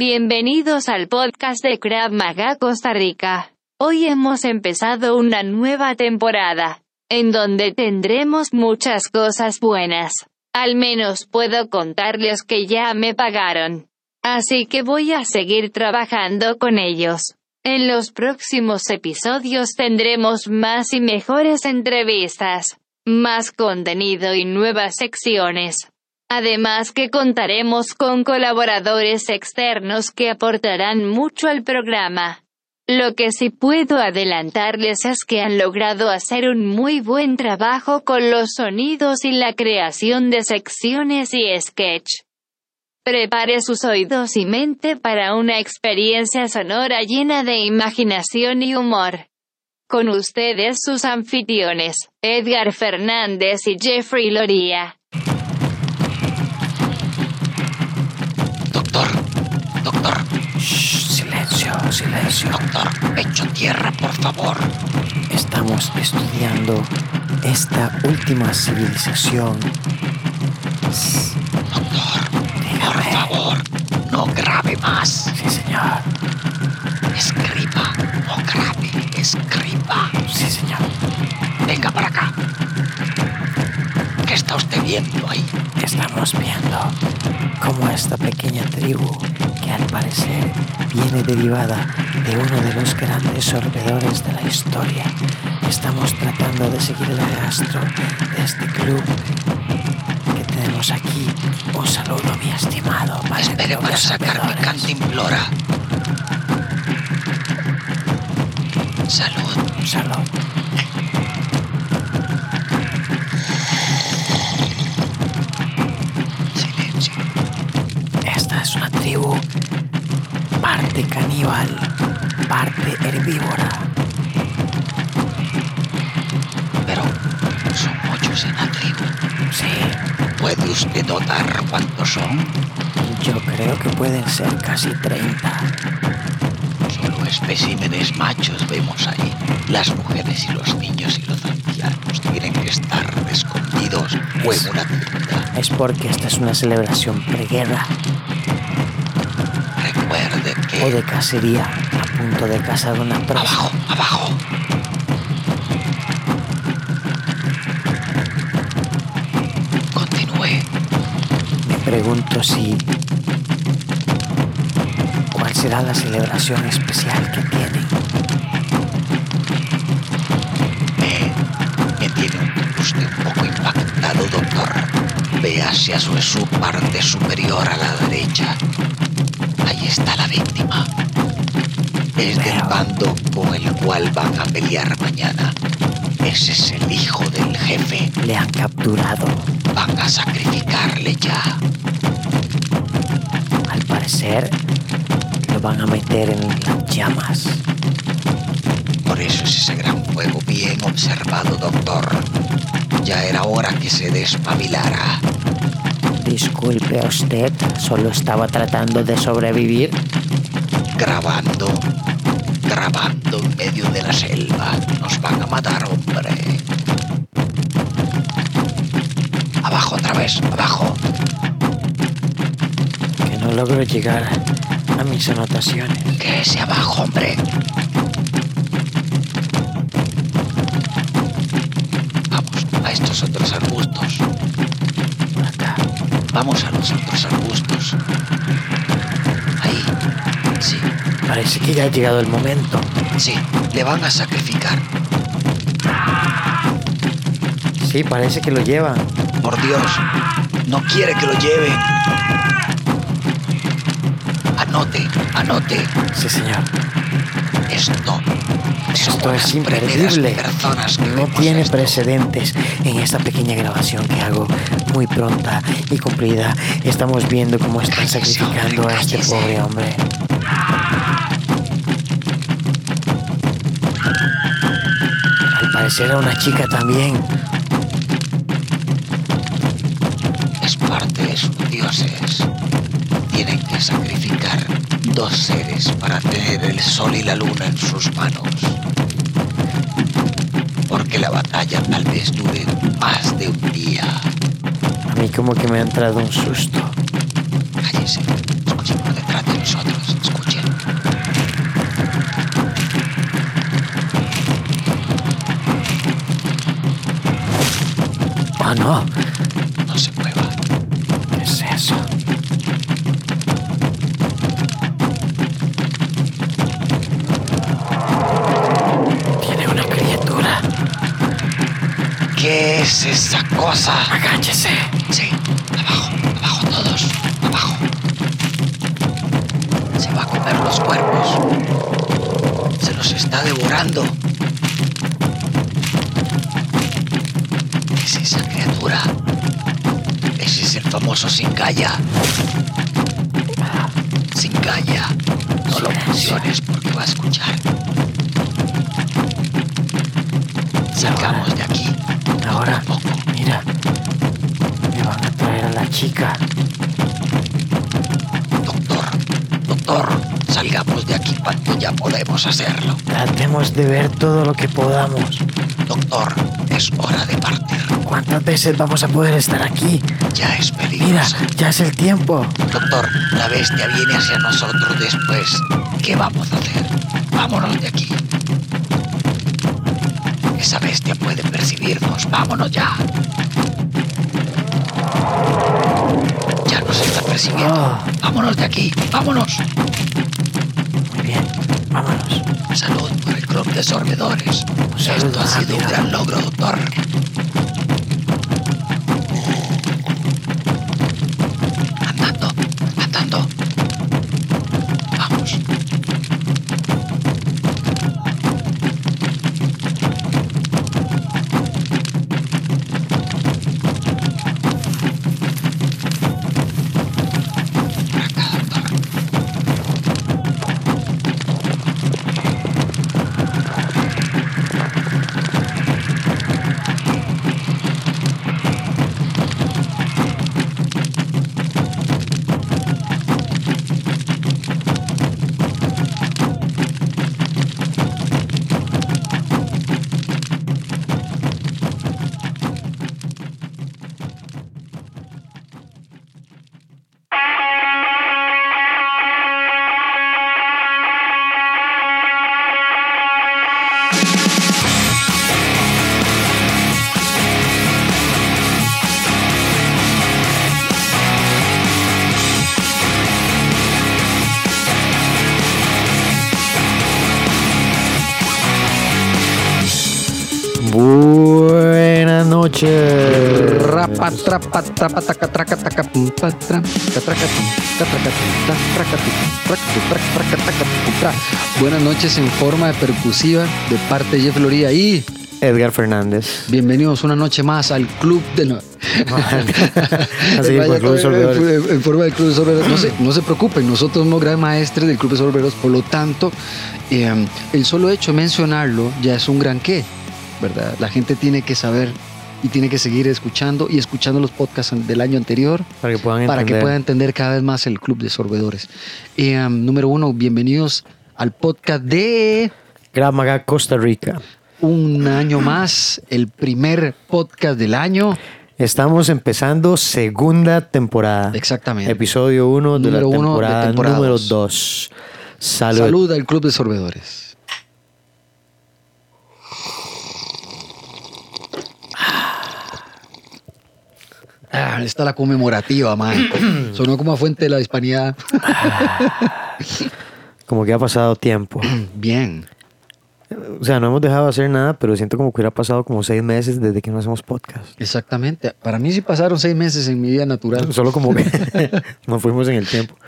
Bienvenidos al podcast de Crab Maga Costa Rica. Hoy hemos empezado una nueva temporada, en donde tendremos muchas cosas buenas. Al menos puedo contarles que ya me pagaron. Así que voy a seguir trabajando con ellos. En los próximos episodios tendremos más y mejores entrevistas, más contenido y nuevas secciones. Además que contaremos con colaboradores externos que aportarán mucho al programa. Lo que sí puedo adelantarles es que han logrado hacer un muy buen trabajo con los sonidos y la creación de secciones y sketch. Prepare sus oídos y mente para una experiencia sonora llena de imaginación y humor. Con ustedes sus anfitriones, Edgar Fernández y Jeffrey Loría. Shh, silencio, silencio. doctor, pecho tierra, por favor. Estamos estudiando esta última civilización. Doctor, por favor, no grabe más. Sí, señor. Escriba, no grabe, escriba. Sí, señor. Venga para acá. ¿Qué está usted viendo ahí? Estamos viendo cómo esta pequeña tribu, que al parecer viene derivada de uno de los grandes sorbedores de la historia, estamos tratando de seguir el rastro de este club que tenemos aquí. Un saludo, mi estimado. Espere para sacar mi sorbedores. cantimplora. Salud. Salud. Tribu parte caníbal, parte herbívora. Pero son muchos en la tribu. Sí, ¿Puede usted notar cuántos son? yo creo que pueden ser casi 30. Solo especímenes machos vemos ahí. Las mujeres y los niños y los ancianos tienen que estar escondidos o en una tienda. Es porque esta es una celebración preguerra o de cacería a punto de cazar una presa. Abajo, abajo. Continúe. Me pregunto si... ¿Cuál será la celebración especial que tienen? Me, me tiene usted un poco impactado, doctor. Vea hacia su, su parte superior a la derecha. Ahí está la víctima. Es del bando con el cual van a pelear mañana. Ese es el hijo del jefe. Le han capturado. Van a sacrificarle ya. Al parecer, lo van a meter en las llamas. Por eso es ese gran fuego bien observado, doctor. Ya era hora que se despabilara. Disculpe usted, solo estaba tratando de sobrevivir. grabando, grabando en medio de la selva. Nos van a matar, hombre. Abajo otra vez, abajo. Que no logro llegar a mis anotaciones. Que ese abajo, hombre. Parece que ya ha llegado el momento. sí. Le van a sacrificar. Sí, parece que lo llevan. Por Dios, no quiere que lo lleve. Anote, anote. Sí, señor. Esto. Esto es imperdible. No tiene esto. precedentes en esta pequeña grabación que hago muy pronta y cumplida. Estamos viendo cómo están Cállese, sacrificando hombre, a este pobre hombre. Era una chica también. Es parte de sus dioses. Tienen que sacrificar dos seres para tener el sol y la luna en sus manos. Porque la batalla tal vez dure más de un día. A mí como que me ha entrado un susto. Cállese. No, No se mueva. ¿qué es eso? Tiene una criatura. ¿Qué es esa cosa? Agáchese. Sí, abajo, abajo todos, abajo. Se va a comer los cuerpos. Se los está devorando. Famoso Singaya. Singaya. No lo menciones porque va a escuchar. Salgamos de aquí. Ahora, Poco mira. Me van a traer a la chica. Doctor, doctor, salgamos de aquí cuando ya podemos hacerlo. Tratemos de ver todo lo que podamos. Doctor, es hora de partir. ¿Cuántas veces vamos a poder estar aquí? Ya es Mira, ya es el tiempo. Doctor, la bestia viene hacia nosotros después. ¿Qué vamos a hacer? Vámonos de aquí. Esa bestia puede percibirnos. Vámonos ya. Ya nos está percibiendo. Ah. Vámonos de aquí. Vámonos. Muy bien, vámonos. Salud por el club de sorbedores. Esto ha sido un gran logro, doctor. Traca, taca, pum. Buenas noches en forma de percusiva de parte de Jeff Loría y Edgar Fernández. bienvenidos una noche más al club de no- Así en forma del club de sorberos. No se, no se preocupen, nosotros somos gran maestres del club de sorberos, por lo tanto, eh, el solo hecho de mencionarlo ya es un gran qué, ¿verdad? La gente tiene que saber y tiene que seguir escuchando y escuchando los podcasts del año anterior Para que puedan para que entender. pueda entender cada vez más el club de sorbedores. Eh, um, número uno, bienvenidos al podcast de Krav Maga Costa Rica. un año más, el primer podcast del año. Estamos empezando segunda temporada. Exactamente. Episodio 1 de la de temporada temporada número dos. 2. Salud. Salud al club de sorbedores. Ah, esta es la conmemorativa, man. Sonó como a fuente de la hispanidad. Como que ha pasado tiempo. Bien. O sea, no hemos dejado de hacer nada, pero siento como que hubiera pasado como seis meses desde que no hacemos podcast. Exactamente. Para mí sí pasaron seis meses en mi vida natural. Solo como que nos fuimos en el tiempo.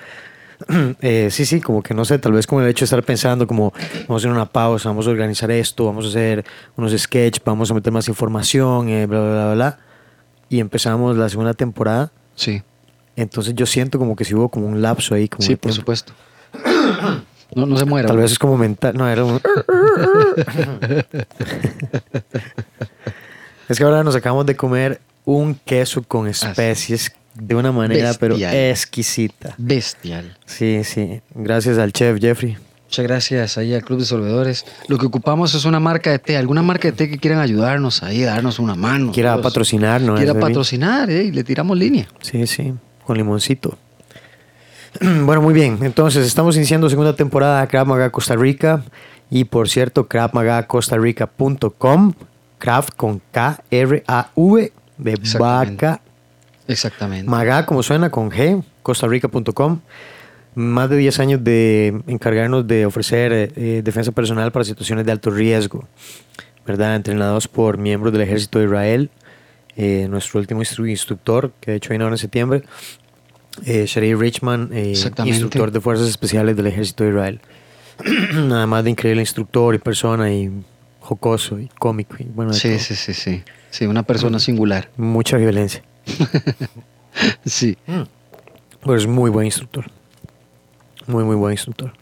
Eh, sí, sí, como que no sé, tal vez como el hecho de estar pensando como vamos a hacer una pausa, vamos a organizar esto, vamos a hacer unos sketch, vamos a meter más información, eh, bla, bla, bla, bla. Y empezamos la segunda temporada. Sí, Entonces yo siento como que sí hubo como un lapso ahí. Como sí, por tiempo. supuesto. No, no se muera. Tal vez es como mental. No, era un... es que ahora nos acabamos de comer un queso con especies de una manera pero exquisita. Bestial. Sí, sí. Gracias al chef Jeffrey. Muchas gracias ahí al Club de Solvedores. Lo que ocupamos es una marca de té. ¿Alguna marca de té que quieran ayudarnos ahí, darnos una mano? Quiera Todos. patrocinarnos. Quiera patrocinar, eh, y le tiramos línea. Sí, sí. Con limoncito. Bueno, muy bien. Entonces, estamos iniciando segunda temporada de Krav Maga Costa Rica. Y por cierto, kravmagacostarrica.com. Krav con K-R-A-V de Exactamente. vaca. Exactamente. Magá, como suena, con G, costarrica.com. Más de 10 años de encargarnos de ofrecer eh, eh, defensa personal para situaciones de alto riesgo, ¿verdad? Entrenados por miembros del ejército de Israel. Eh, nuestro último instru- instructor, que de hecho viene ahora en septiembre, eh, Sherry Richman, eh, instructor de fuerzas especiales del ejército de Israel. Nada más de increíble instructor y persona y jocoso y cómico. Y, bueno, de Sí, sí, sí, sí. Sí, una persona singular. Mucha violencia. Sí. Pero es muy buen instructor. Muy, muy buen instructor.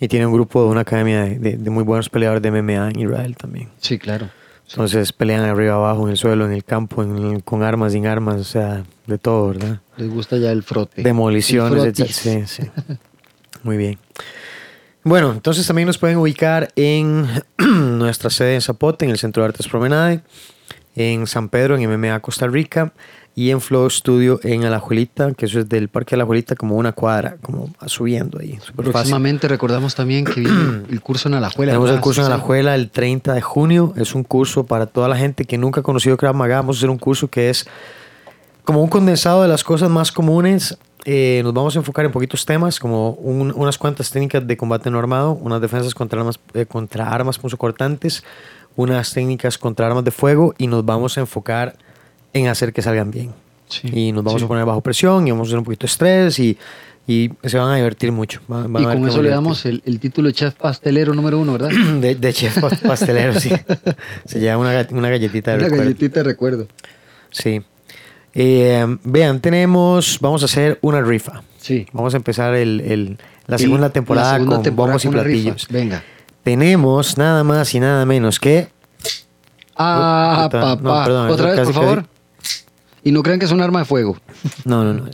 Y tiene un grupo, una academia de, de- de muy buenos peleadores de MMA en Israel también. Sí, claro. Entonces pelean arriba, abajo, en el suelo, en el campo, en el- con armas, sin armas, o sea, de todo, ¿verdad? Les gusta ya el frote. Demoliciones, etc. Sí, sí. Muy bien. Bueno, entonces también nos pueden ubicar en nuestra sede en Zapote, en el Centro de Artes Promenade, en San Pedro, en MMA Costa Rica, y en Flow Studio en Alajuelita, que eso es del Parque Alajuelita, como una cuadra, como subiendo ahí, fácil. Próximamente recordamos también que viene el curso en Alajuela. Tenemos el curso en. Alajuela el 30 de junio. Es un curso para toda la gente que nunca ha conocido Krav Maga. Vamos a hacer un curso que es como un condensado de las cosas más comunes. Eh, nos vamos a enfocar en poquitos temas, como un- unas cuantas técnicas de combate no armado, unas defensas contra armas, eh, contra armas punzocortantes, unas técnicas contra armas de fuego y nos vamos a enfocar en hacer que salgan bien. Sí, y nos vamos sí. a poner bajo presión y vamos a hacer un poquito de estrés y, y se van a divertir mucho. Van- van Y con eso le damos el, el título de chef pastelero número uno, ¿verdad? De, de chef pas- pastelero, sí. Se lleva una, una galletita de Una recuerdo. galletita de recuerdo. Sí. Eh, vean, tenemos, vamos a hacer una rifa. Sí. Vamos a empezar el, el- la segunda temporada la segunda con temporada bombos y una platillos. Venga. Tenemos nada más y nada menos que Ah, no, papá. perdón, Otra vez, casi, por favor. Y no crean que es un arma de fuego. no, no, no.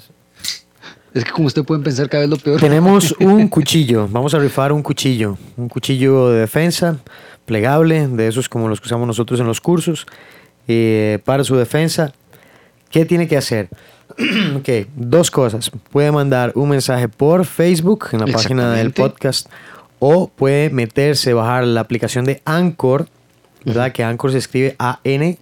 Es que como ustedes pueden pensar cada vez lo peor. Tenemos un cuchillo. Vamos a rifar un cuchillo. Un cuchillo de defensa, plegable, de esos como los que usamos nosotros en los cursos, eh, para su defensa. ¿Qué tiene que hacer? ok, dos cosas. Puede mandar un mensaje por Facebook en la página del podcast o puede meterse, bajar la aplicación de Anchor, ¿verdad? Que Anchor se escribe A-N-C-H-O-R,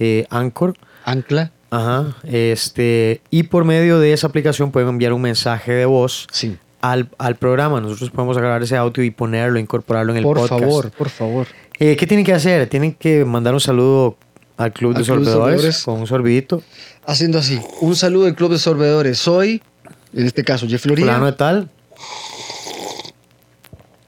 eh, Anchor. Ancla. Ajá, este, y por medio de esa aplicación pueden enviar un mensaje de voz Sí. al, al programa. Nosotros podemos grabar ese audio y ponerlo, incorporarlo en el Por podcast. favor, por favor. Eh, ¿Qué tienen que hacer? Tienen que mandar un saludo al Club Al de Club de Sorbedores con un sorbidito. Haciendo así. Un saludo del Club de Sorbedores. Soy, en este caso, Jeff Florida. de tal.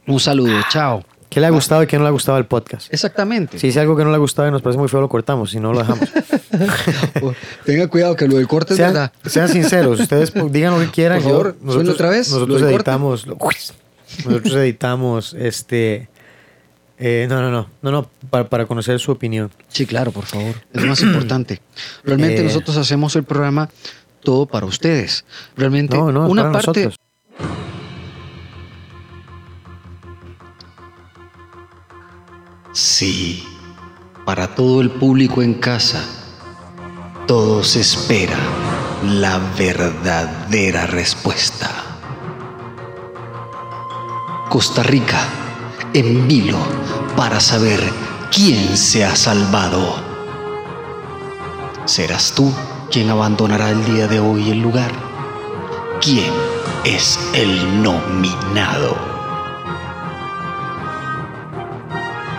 Un saludo. Chao. ¿Qué le ha gustado y qué no le ha gustado el podcast? Exactamente. Si dice algo que no le ha gustado y nos parece muy feo, lo cortamos. Si no, lo dejamos. Oh, Tenga cuidado que lo del corte es sean, verdad. sean sinceros. Ustedes pues, digan lo que quieran. Por favor, Yo- suena otra vez, Nosotros editamos. lo- nosotros editamos este. eh, no, no, no. No, no. Para, para conocer su opinión. Sí, claro, por favor. Es más importante. Realmente Eh. nosotros hacemos el programa todo para ustedes. Realmente No, no, una para parte nosotros. Sí, para todo el público en casa, todos esperan la verdadera respuesta. Costa Rica, en vilo para saber quién se ha salvado. ¿Serás tú quien abandonará el día de hoy el lugar? ¿Quién es el nominado?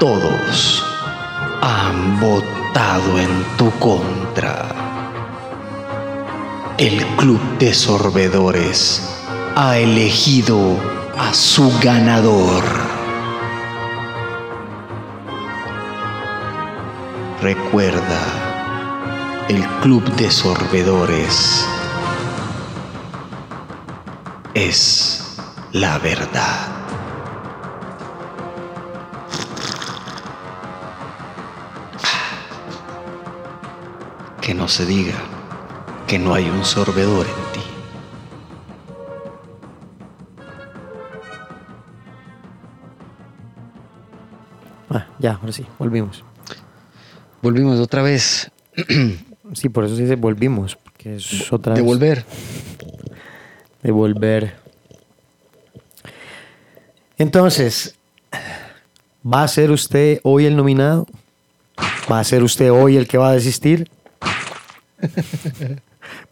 Todos han votado en tu contra. El Club de Sorbedores ha elegido a su ganador. Recuerda, el Club de Sorbedores es la verdad. Se diga que no hay un sorbedor en ti. Ah, ya, ahora sí. Volvimos. volvimos otra vez. Sí, por eso se dice volvimos. Porque es otra vez. Devolver. Devolver. Entonces, ¿va a ser usted hoy el nominado? ¿Va a ser usted hoy el que va a desistir?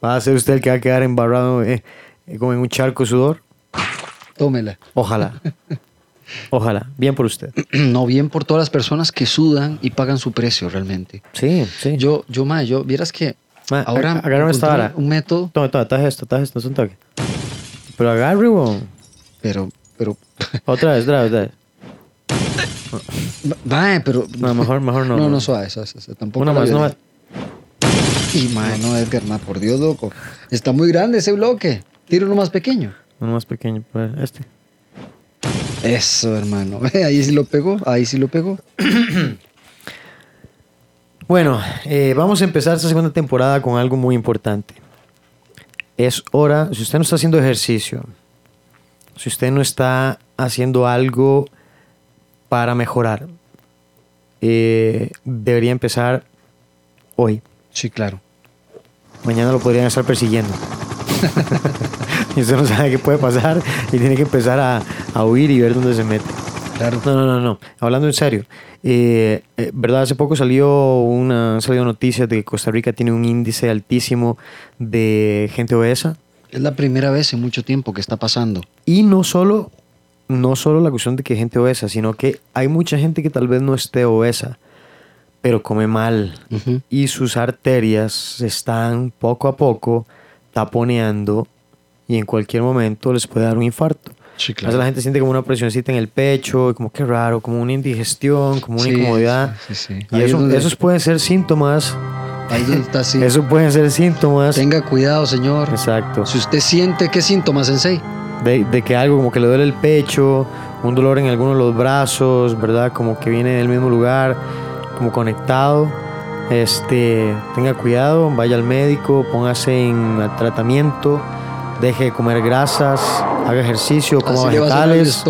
¿Va a ser usted el que va a quedar embarrado eh, eh, como en un charco de sudor? Tómela. Ojalá. Ojalá. Bien por usted. No bien por todas las personas que sudan y pagan su precio realmente. Sí, sí. Yo, yo, ma, yo, vieras que Ma, ahora ag- agárrame esta vara. un método, Toma, toma, taje esto, taje esto, no es un toque. Pero agarre, weón. pero, pero, Otra vez, otra vez, otra vez. va, pero, No, mejor, mejor no. no, no, suave, suave, suave, tampoco Una más, una más. Y, ma, no, Edgar, por Dios, loco. Está muy grande ese bloque. Tira uno más pequeño. Uno más pequeño. pues, Este. Eso, hermano. Ahí sí lo pegó, ahí sí lo pegó. Bueno, eh, vamos a empezar esta segunda temporada con algo muy importante. Es hora, si usted no está haciendo ejercicio, si usted no está haciendo algo para mejorar, eh, debería empezar hoy. Sí, claro. Mañana lo podrían estar persiguiendo. y usted no sabe qué puede pasar y tiene que empezar a, a huir y ver dónde se mete. Claro. No, no, no, no. Hablando en serio. eh, eh, ¿Verdad? Hace poco salió una, han salido noticias de que Costa Rica tiene un índice altísimo de gente obesa. Es la primera vez en mucho tiempo que está pasando. Y no solo, no solo la cuestión de que gente obesa, sino que hay mucha gente que tal vez no esté obesa, pero come mal. Ujú. Y sus arterias se están poco a poco taponeando y en cualquier momento les puede dar un infarto. Sí, A veces la gente siente como una presioncita en el pecho, como que raro, como una indigestión, como una Sí, incomodidad. sí. Y eso- donde- esos pueden ser síntomas. Ahí donde está pueden ser síntomas. Tenga cuidado, señor. Exacto. Si usted siente qué síntomas, Sensei. De, de que algo como que le duele el pecho, un dolor en alguno de los brazos, ¿verdad? Como que viene del mismo lugar, como conectado. Este, tenga cuidado, vaya al médico, póngase en tratamiento, deje de comer grasas, haga ejercicio, coma Así vegetales.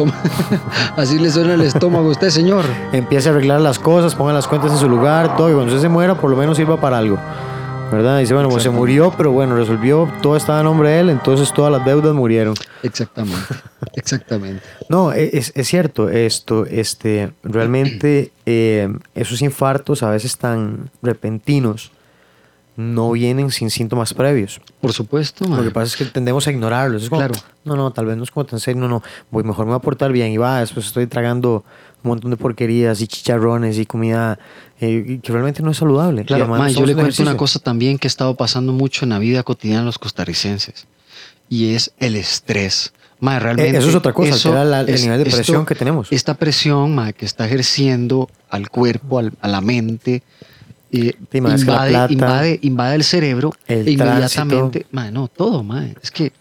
Así le suena el estómago a usted, señor. empiece a arreglar las cosas, ponga las cuentas en su lugar, todo, y cuando usted se muera, por lo menos sirva para algo. ¿Verdad? Dice, bueno, pues se murió, pero bueno, resolvió, todo estaba a nombre de él, entonces todas las deudas murieron. Exactamente. Exactamente. No, e- es, es cierto esto, este, realmente eh, esos infartos a veces tan repentinos no vienen sin síntomas previos. Por supuesto, Lo man. que pasa es que tendemos a ignorarlos. Es como, Claro. no, no, tal vez no es como tan serio, no, no, voy, mejor me voy a portar bien y va, después estoy tragando un montón de porquerías y chicharrones y comida eh, que realmente no es saludable. Claro, man, yo le cuento una cosa también que ha estado pasando mucho en la vida cotidiana de los costarricenses. Y es el estrés. Ma, realmente Eh, eso es otra cosa, eso altera la- el es- nivel de presión esto- que tenemos. Esta presión ma, que está ejerciendo al cuerpo, al- a la mente, eh, que la invade, plata, invade, invade el cerebro el e inmediatamente. Ma, no, todo, ma. Es que.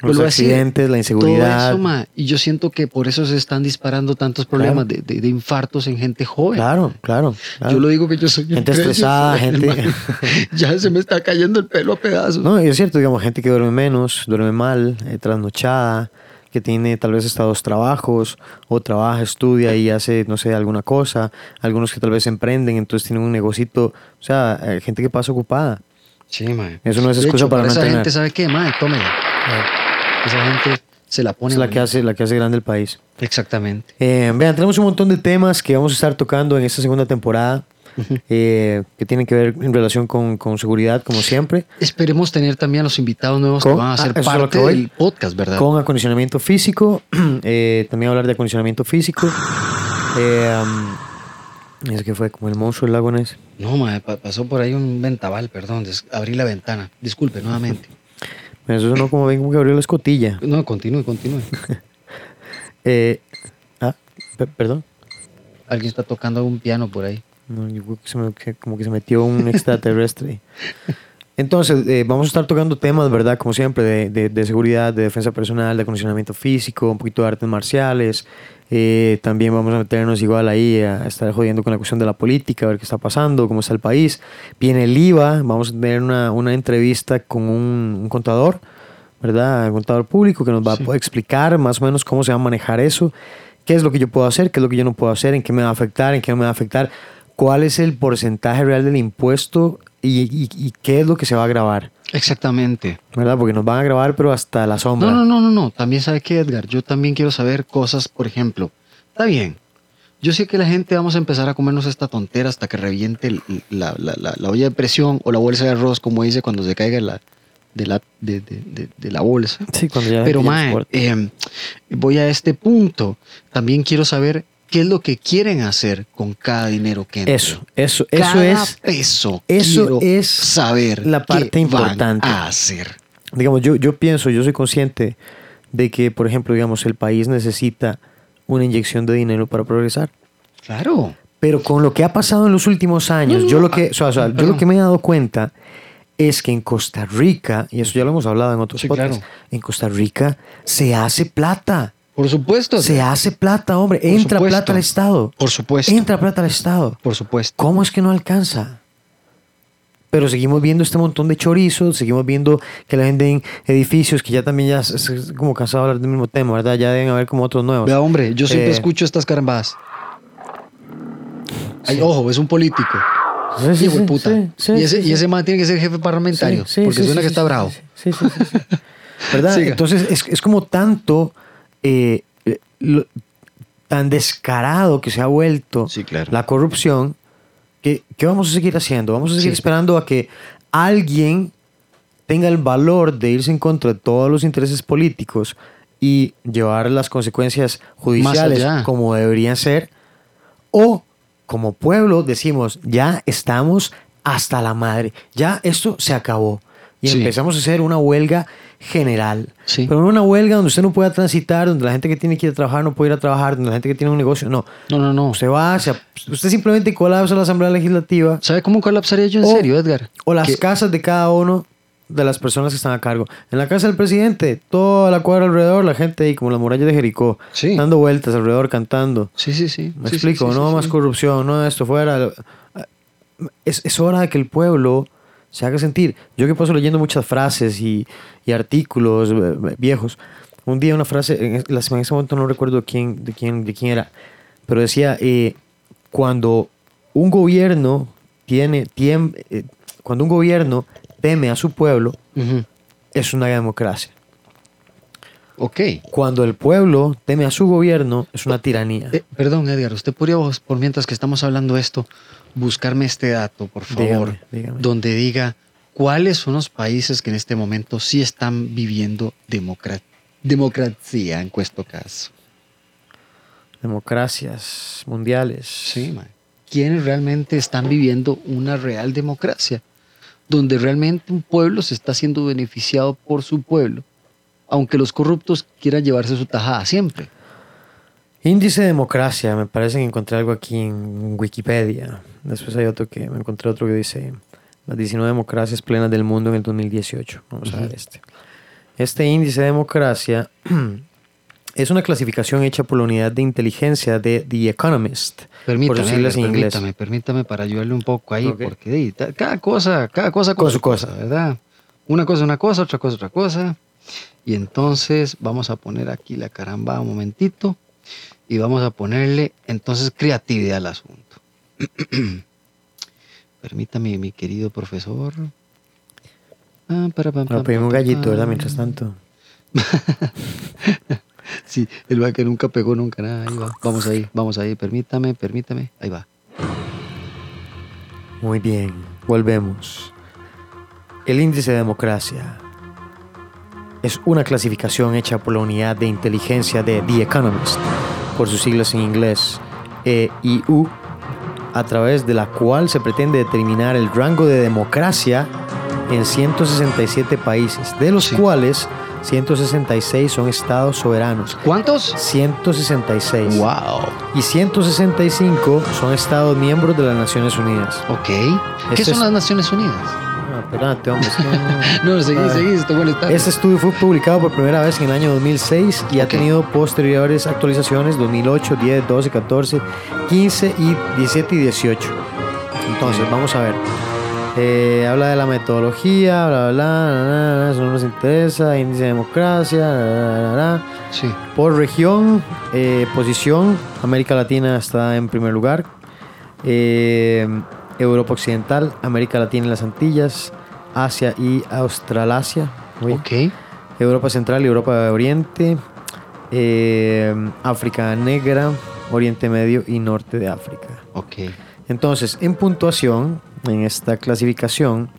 Los decir, accidentes, la inseguridad. Todo eso, ma, y yo siento que por eso se están disparando tantos problemas de, de- de infartos en gente joven. Claro, claro. claro. Yo lo digo que yo soy Gente estresada, gente- hermano. Ya se me está cayendo el pelo a pedazos. No, y es cierto, digamos, gente que duerme menos, duerme mal, eh, trasnochada, que tiene tal vez hasta dos trabajos, o trabaja, estudia y hace, no sé, alguna cosa, algunos que tal vez emprenden, entonces tienen un negocito, o sea, eh, gente que pasa ocupada. Sí, mae. Eso no es excusa hecho, para no esa gente, ¿sabe qué? Mae, tómela. Esa gente se la pone. Es la que hace, la que hace grande el país. Exactamente. Eh, vean, tenemos un montón de temas que vamos a estar tocando en esta segunda temporada, eh, que tienen que ver en relación con, con seguridad, como siempre. Esperemos tener también a los invitados nuevos Con- que van a ser ah, lo parte del podcast, ¿verdad? con acondicionamiento físico, eh, también hablar de acondicionamiento físico. Eh, um, es que fue como el monstruo del lago Ness. No, pa- pasó por ahí un ventaval, perdón. abrí la ventana. Disculpe, nuevamente. Eso no como vengo que abrió la escotilla. No, continúe, continúe. Eh, ah, pe- perdón. Alguien está tocando un piano por ahí. No, yo creo que se me- como que se metió un extraterrestre. Entonces, eh, vamos a estar tocando temas, ¿verdad? Como siempre, de, de- de seguridad, de defensa personal, de acondicionamiento físico, un poquito de artes marciales. Eh, también vamos a meternos igual ahí a estar jodiendo con la cuestión de la política, a ver qué está pasando, cómo está el país. Viene el IVA, vamos a tener una, una entrevista con un, un contador, ¿verdad? Un contador público que nos va a poder explicar más o menos cómo se va a manejar eso, qué es lo que yo puedo hacer, qué es lo que yo no puedo hacer, en qué me va a afectar, en qué no me va a afectar, cuál es el porcentaje real del impuesto y, y- y qué es lo que se va a grabar, Exactamente. ¿verdad? Porque nos van a grabar, pero hasta la sombra. No, no, no, no, no. También sabe que Edgar, yo también quiero saber cosas, por ejemplo, está bien. Yo sé que la gente vamos a empezar a comernos esta tontera hasta que reviente la, la- la- la olla de presión o la bolsa de arroz, como dice cuando se caiga la, de, la, de, de- de- de la bolsa. Sí, cuando ya. Pero, ya mae, eh, voy a este punto. También quiero saber qué es lo que quieren hacer con cada dinero que entre. Eso, eso, eso es. peso. eso es saber la parte qué importante. Van a hacer. Digamos, yo, yo pienso, yo soy consciente de que, por ejemplo, digamos, el país necesita una inyección de dinero para progresar. Claro. Pero con lo que ha pasado en los últimos años, yo lo que, o sea, o sea, yo lo que me he dado cuenta es que en Costa Rica, y eso ya lo hemos hablado en otros Sí, podcasts, claro. en Costa Rica se hace plata. Por supuesto. Se hace plata, hombre. Por Entra supuesto. plata al Estado. Por supuesto. Entra plata al Estado. Por supuesto. ¿Cómo es que no alcanza? Pero seguimos viendo este montón de chorizos, seguimos viendo que la gente en edificios, que ya también ya es, como cansado de hablar del mismo tema, ¿verdad? Ya deben haber como otros nuevos. Vea, hombre, yo siempre Eh, escucho estas carambadas. Ay, ojo, es un político. Sí, sí, Hijo de puta. y ese, y ese man tiene que ser jefe parlamentario. Porque suena que está bravo. Sí, sí, sí. ¿Verdad? Siga. Entonces es, es como tanto, eh, lo- tan descarado que se ha vuelto Sí, claro. la corrupción, que ¿qué vamos a seguir haciendo? Vamos a seguir Sí. esperando a que alguien tenga el valor de irse en contra de todos los intereses políticos y llevar las consecuencias judiciales como deberían ser, o como pueblo decimos, ya estamos hasta la madre, ya esto se acabó. Y Sí. empezamos a hacer una huelga general. Sí. Pero no una huelga donde usted no pueda transitar, donde la gente que tiene que ir a trabajar no puede ir a trabajar, donde la gente que tiene un negocio, no. No, no, no. Usted va, se- usted simplemente colapsa la Asamblea Legislativa ¿Sabe cómo colapsaría yo en O- serio, Edgar? o las casas de cada uno de las personas que están a cargo. En la casa del presidente, toda la cuadra alrededor, la gente ahí como las murallas de Jericó, Sí. dando vueltas alrededor, cantando. Sí, sí, sí. Me Sí, explico, no más corrupción, no esto fuera. Es, es hora de que el pueblo se haga sentir. Yo que paso leyendo muchas frases y, y artículos eh, viejos. Un día una frase, en, ese momento no recuerdo quién, de, quién, de quién era, pero decía, eh, cuando un gobierno tiene, eh, cuando un gobierno teme a su pueblo, es una democracia. Ok. Cuando el pueblo teme a su gobierno, es una tiranía. Eh, perdón, Edgar, usted podría, por mientras que estamos hablando esto, buscarme este dato, por favor, Dígame, dígame. donde diga cuáles son los países que en este momento sí están viviendo democra- democracia en cuesto caso. Democracias mundiales. Sí, man. ¿Quiénes realmente están viviendo una real democracia? Donde realmente un pueblo se está siendo beneficiado por su pueblo, aunque los corruptos quieran llevarse su tajada siempre. Índice de democracia, me parece que encontré algo aquí en Wikipedia. Después hay otro que me encontré otro que dice las 19 democracias plenas del mundo en el 2018. Vamos a ver este. Este índice de democracia es una clasificación hecha por la unidad de inteligencia de The Economist, Permítame, por permítame, permítame para ayudarle un poco ahí, Ok. porque cada cosa, cada cosa con, Con su cosa. cosa, ¿verdad? Una cosa una cosa, otra cosa otra cosa. Y entonces vamos a poner aquí la caramba un momentito y vamos a ponerle entonces creatividad al asunto. Permítame, mi querido profesor. Ah, para, pam, Vamos a pam, pedir un gallito. ¿verdad? Mientras tanto. Sí, el va que nunca pegó nunca nada. Ahí va. Vamos ahí, vamos ahí. Permítame, permítame. Ahí va. Muy bien, volvemos. El índice de democracia es una clasificación hecha por la unidad de inteligencia de The Economist, por sus siglas en inglés EIU, a través de la cual se pretende determinar el rango de democracia en 167 países, de los Sí. cuales 166 son estados soberanos. ¿Cuántos? 166. ¡Wow! Y 165 son estados miembros de las Naciones Unidas. Ok. ¿Qué Este son las Naciones Unidas? Espérate, no- No, seguí, seguí, esto. Este estudio fue publicado por primera vez en el año 2006 y ha tenido posteriores actualizaciones 2008, 10, 12, 14, 15 y 17 y 18. Entonces, vamos a ver. Eh, habla de la metodología, bla, bla, bla, eso no nos interesa, índice de democracia, bla. Sí. Por región, eh, posición, América Latina está en primer lugar. Eh, Europa Occidental, América Latina y las Antillas, Asia y Australasia. Uy. Ok. Europa Central y Europa Oriente. eh, África Negra, Oriente Medio y Norte de África. Ok. Entonces, en puntuación, en esta clasificación,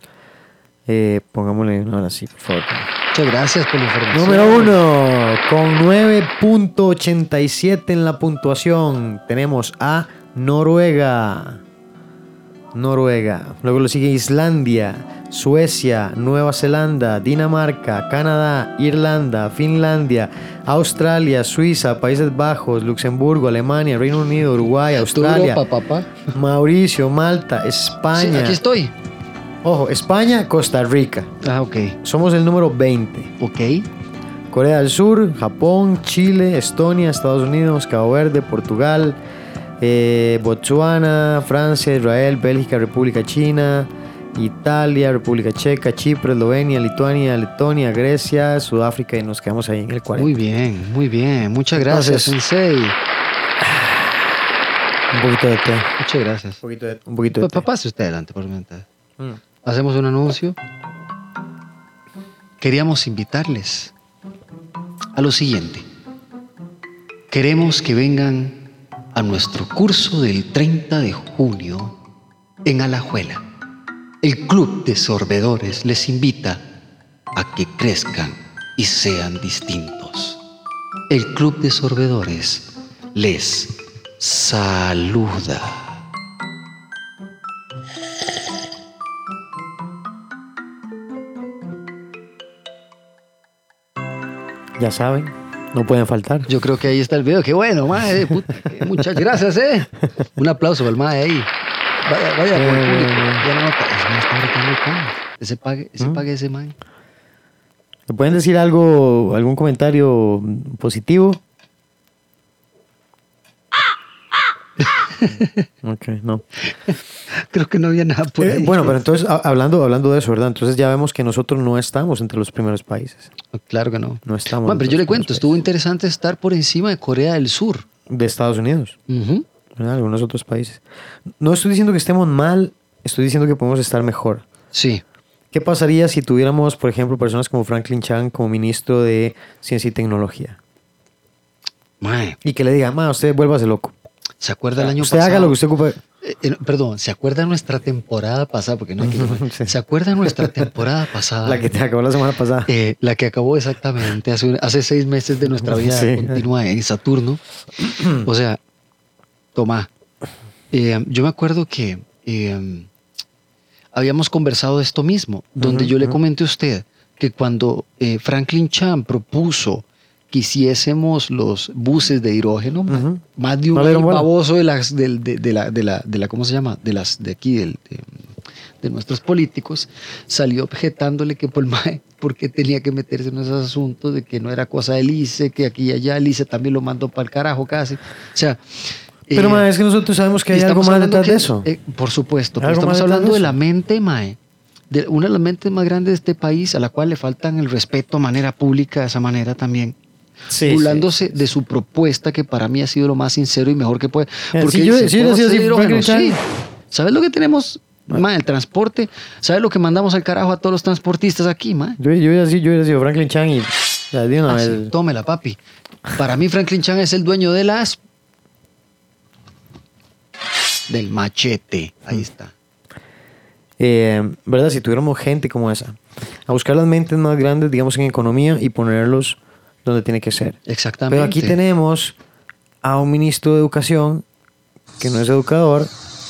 eh, pongámosle ahora sí, por favor. Muchas gracias por la información. Número uno, con 9.87 en la puntuación, tenemos a Noruega. Noruega. Luego lo sigue Islandia, Suecia, Nueva Zelanda, Dinamarca, Canadá, Irlanda, Finlandia, Australia, Suiza, Países Bajos, Luxemburgo, Alemania, Reino Unido, Uruguay, Australia, Europa, papá. Mauricio, Malta, Sí, España. aquí estoy. Ojo, España, Costa Rica. Ah, ok. Somos el número 20. Ok. Corea del Sur, Japón, Chile, Estonia, Estados Unidos, Cabo Verde, Portugal, eh, Botsuana, Francia, Israel, Bélgica, República China, Italia, República Checa, Chipre, Eslovenia, Lituania, Letonia, Grecia, Sudáfrica y nos quedamos ahí en el 40. Muy bien, muy bien. Muchas gracias, Entonces- Sensei. Un poquito de té. Muchas gracias. Un poquito de, un poquito de Pa- té. pa- Pase usted adelante, por mientras. Mm. Hacemos un anuncio. Queríamos invitarles a lo siguiente. Queremos que vengan a nuestro curso del 30 de junio en Alajuela. El Club de Sorbedores les invita a que crezcan y sean distintos. El Club de Sorbedores les saluda. Ya saben, no pueden faltar. Yo creo que ahí está el video. Qué bueno, mae. Muchas gracias, eh. Un aplauso para el mae ahí. Vaya, vaya por el público. Ya no nota. Ese mae está gritando con. Ese pague, ese pague ese. ¿Me pueden decir algo, algún comentario positivo? ok, no. Creo que no había nada por Eh, ahí. bueno, pero entonces, hablando, hablando de eso, ¿verdad? Entonces ya vemos que nosotros no estamos entre los primeros países. Claro que no. No estamos. Bueno, pero yo le cuento, estuvo interesante estar por encima de Corea del Sur. De Estados Unidos, Ujú. ¿Verdad? Algunos otros países. No estoy diciendo que estemos mal, estoy diciendo que podemos estar mejor. Sí. ¿Qué pasaría si tuviéramos, por ejemplo, personas como Franklin Chang como ministro de Ciencia y Tecnología? Mae, Y que le diga, ma, usted vuélvase loco. ¿se acuerda el año usted pasado? haga lo que usted ocupe. Eh, eh, perdón, ¿se acuerda nuestra temporada pasada? Porque no hay que... Sí. ¿Se acuerda nuestra temporada pasada? La que te acabó la semana pasada. Eh, la que acabó exactamente hace, hace seis meses de nuestra vida Sí. continua en Saturno. o sea, toma. eh, yo me acuerdo que eh, habíamos conversado de esto mismo, donde yo le comenté a usted que cuando eh, Franklin Chan propuso que hiciésemos los buses de hidrógeno, más de un No baboso de las del- de, de la, de la de la cómo se llama de las de aquí del, de, de nuestros políticos salió objetándole que por mae porque tenía que meterse en esos asuntos de que no era cosa del ICE, que aquí y allá el ICE también lo mandó para el carajo casi. O sea, Pero, eh, ma, es que nosotros sabemos que hay algo más detrás que- de eso. eh, por supuesto, pero estamos hablando de la mente, mae. De una de las mentes más grandes de este país, a la cual le faltan el respeto a manera pública de esa manera también. Sí, burlándose de su propuesta, que para mí ha sido lo más sincero y mejor que puede. Eh, Porque si yo- dice, si yo "¿Puedo decía hacer así, hidrógeno?". Franklin Sí. Chan. ¿Sabes lo que tenemos? mae, el transporte. ¿Sabes lo que mandamos al carajo a todos los transportistas aquí, mae? Yo, yo hubiera sido, yo hubiera sido Franklin Chang y una Ah, sí, tómela, papi. Para mí, Franklin Chan es el dueño de las. Del machete. Ahí está. Eh, ¿Verdad? Si tuviéramos gente como esa, a buscar las mentes más grandes, digamos, en economía y ponerlos donde tiene que ser. Exactamente. Pero aquí tenemos a un ministro de educación que no es educador,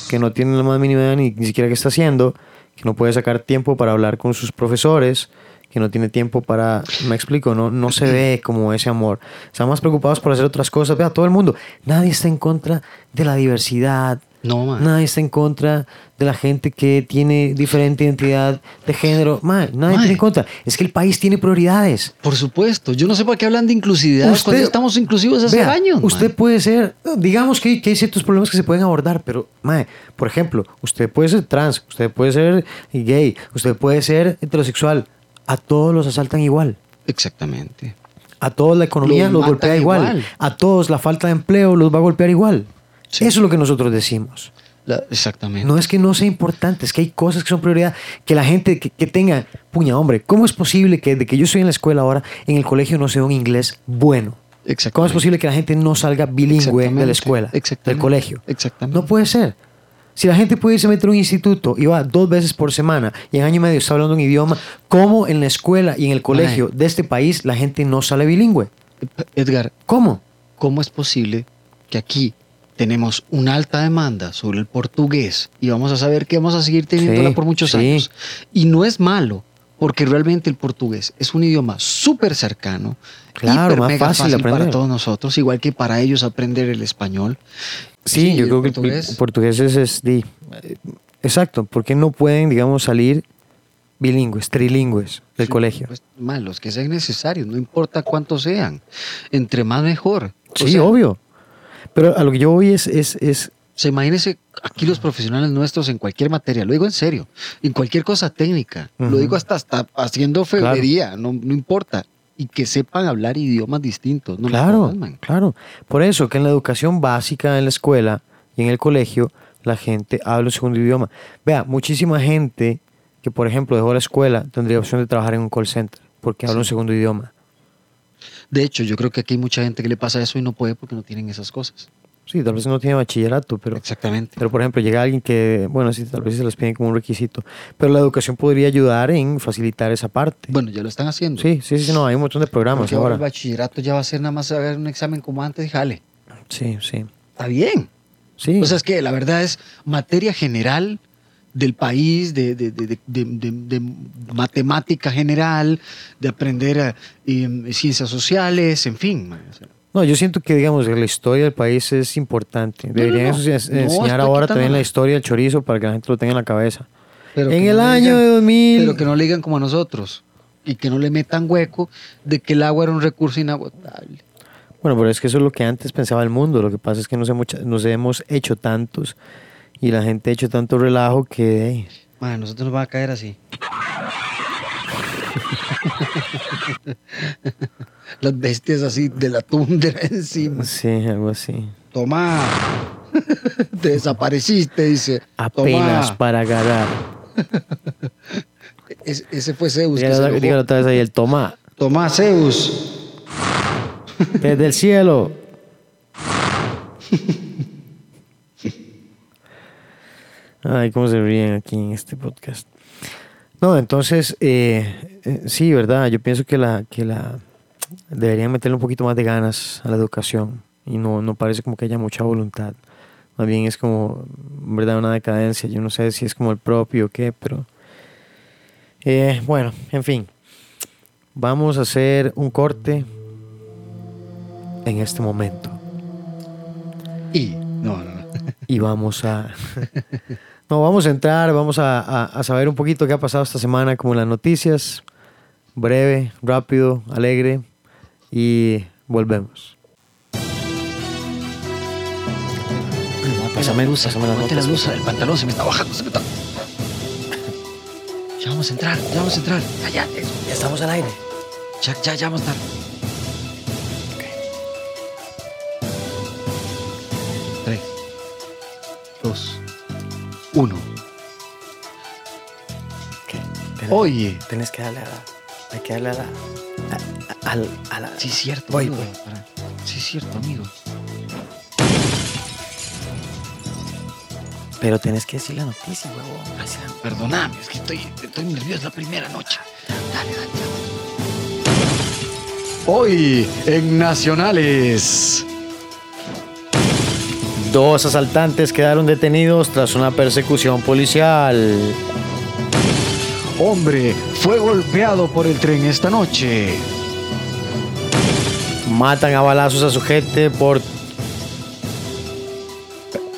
que no tiene la más mínima idea ni, ni siquiera qué está haciendo, que no puede sacar tiempo para hablar con sus profesores, que no tiene tiempo para, me explico, no, no se ve como ese amor. Están más preocupados por hacer otras cosas. Vea, todo el mundo, nadie está en contra de la diversidad, No, mae. nadie está en contra de la gente que tiene diferente identidad de género. Ma, nadie Mae. tiene en contra. Es que el país tiene prioridades. Por supuesto. Yo no sé por qué hablan de inclusividad Usted- cuando estamos inclusivos hace Vea, años. Usted puede ser, digamos que, que hay ciertos problemas que se pueden abordar, pero, mae, por ejemplo, usted puede ser trans, usted puede ser gay, usted puede ser heterosexual. A todos los asaltan igual. Exactamente. A todos la economía Los golpea igual. igual. A todos la falta de empleo los va a golpear igual. Sí. Eso es lo que nosotros decimos. La- exactamente. No es que no sea importante, es que hay cosas que son prioridad. Que la gente que, que tenga, puña, hombre, ¿cómo es posible que de que yo estoy en la escuela ahora, en el colegio no sea un inglés bueno? Exactamente. ¿Cómo es posible que la gente no salga bilingüe de la Exactamente, escuela, del exactamente, colegio? exactamente. No puede ser. Si la gente puede irse a meter a un instituto y va dos veces por semana y en año y medio está hablando un idioma, ¿cómo en la escuela y en el colegio de este país la gente no sale bilingüe? Edgar, ¿Cómo? ¿cómo es posible que aquí tenemos una alta demanda sobre el portugués y vamos a saber que vamos a seguir teniéndola Sí, por muchos sí. años? Y no es malo, porque realmente el portugués es un idioma súper cercano, Claro, hiper más mega fácil de para todos nosotros, igual que para ellos aprender el español. Sí, yo el creo que el portugués- portugués es, es di- eh, exacto, porque no pueden, digamos, salir bilingües, trilingües del Sí, colegio. Pues, más los que sean necesarios, no importa cuántos sean. Entre más mejor. O sí, sea, obvio. Pero a lo que yo voy es, es, es Se imagínese aquí los profesionales nuestros en cualquier materia, lo digo en serio, en cualquier cosa técnica, lo digo hasta, hasta haciendo febrería, no, no importa, y que sepan hablar idiomas distintos. No claro, claro. Por eso que en la educación básica en la escuela y en el colegio la gente habla un segundo idioma. Vea, muchísima gente que, por ejemplo, dejó la escuela tendría opción de trabajar en un call center porque habla un segundo idioma. De hecho, yo creo que aquí hay mucha gente que le pasa eso y no puede porque no tienen esas cosas. Sí, tal vez no tiene bachillerato, pero Exactamente. Pero, por ejemplo, llega alguien que, bueno, sí, tal vez se les piden como un requisito, pero la educación podría ayudar en facilitar esa parte. Bueno, ya lo están haciendo. Sí, sí, sí, no, hay un montón de programas Porque ahora el bachillerato ya va a ser nada más un examen como antes jale. Sí, sí. Está bien. Sí, O sea, es que la verdad es materia general del país, de, de- de- de- de- de- de matemática general, de aprender eh, em, ciencias sociales, en fin. man, o sea. no, yo siento que, digamos, la historia del país es importante. no, Deberían no. es- No, enseñar ahora también la historia del chorizo para que la gente lo tenga en la cabeza. Pero en el no año digan- de 2000... Pero que no le digan como a nosotros y que no le metan hueco de que el agua era un recurso inagotable. Bueno, pero es que eso es lo que antes pensaba el mundo. Lo que pasa es que nos hemos, nos hemos hecho tantos y la gente ha hecho tanto relajo que... eh, Man, nosotros nos va a caer así. Las bestias así de la tundra encima. sí, algo así. Toma. Te desapareciste, dice. Apenas Toma. para agarrar. Es- ese fue Zeus. que se Dígalo, enojó. dígalo otra vez ahí, el toma. Toma, Zeus. Desde el cielo. Ay, cómo se ríen aquí en este podcast. No, entonces, eh, eh, sí, ¿verdad? Yo pienso que la, que la deberían meterle un poquito más de ganas a la educación. Y no, no parece como que haya mucha voluntad. Más bien es como, ¿verdad? Una decadencia. Yo no sé si es como el propio o qué, pero... eh, bueno, en fin. Vamos a hacer un corte en este momento. Y. No, no, no. Y vamos a... No, vamos a entrar, vamos a, a- a saber un poquito qué ha pasado esta semana, como las noticias. Breve, rápido, alegre. Y volvemos. Pásame luz, pásame la notas. luz, el pantalón se me está bajando, se me está. Ya vamos a entrar, ya vamos a entrar. Ya, ya. Ya estamos al aire. ya, ya, ya vamos a estar. Tres, dos, uno. Oye. Tienes que darle a la... Hay que darle a la... a- a- al- a la... Sí, es cierto. Voy, amigo, voy. para- Sí, es cierto, amigo. Pero tienes que decir la noticia, huevón. Perdóname, es que estoy, estoy nervioso la primera noche. Dale, dale, dale. Hoy en Nacionales. Dos asaltantes quedaron detenidos tras una persecución policial. Hombre fue golpeado por el tren esta noche. Matan a balazos a su gente por.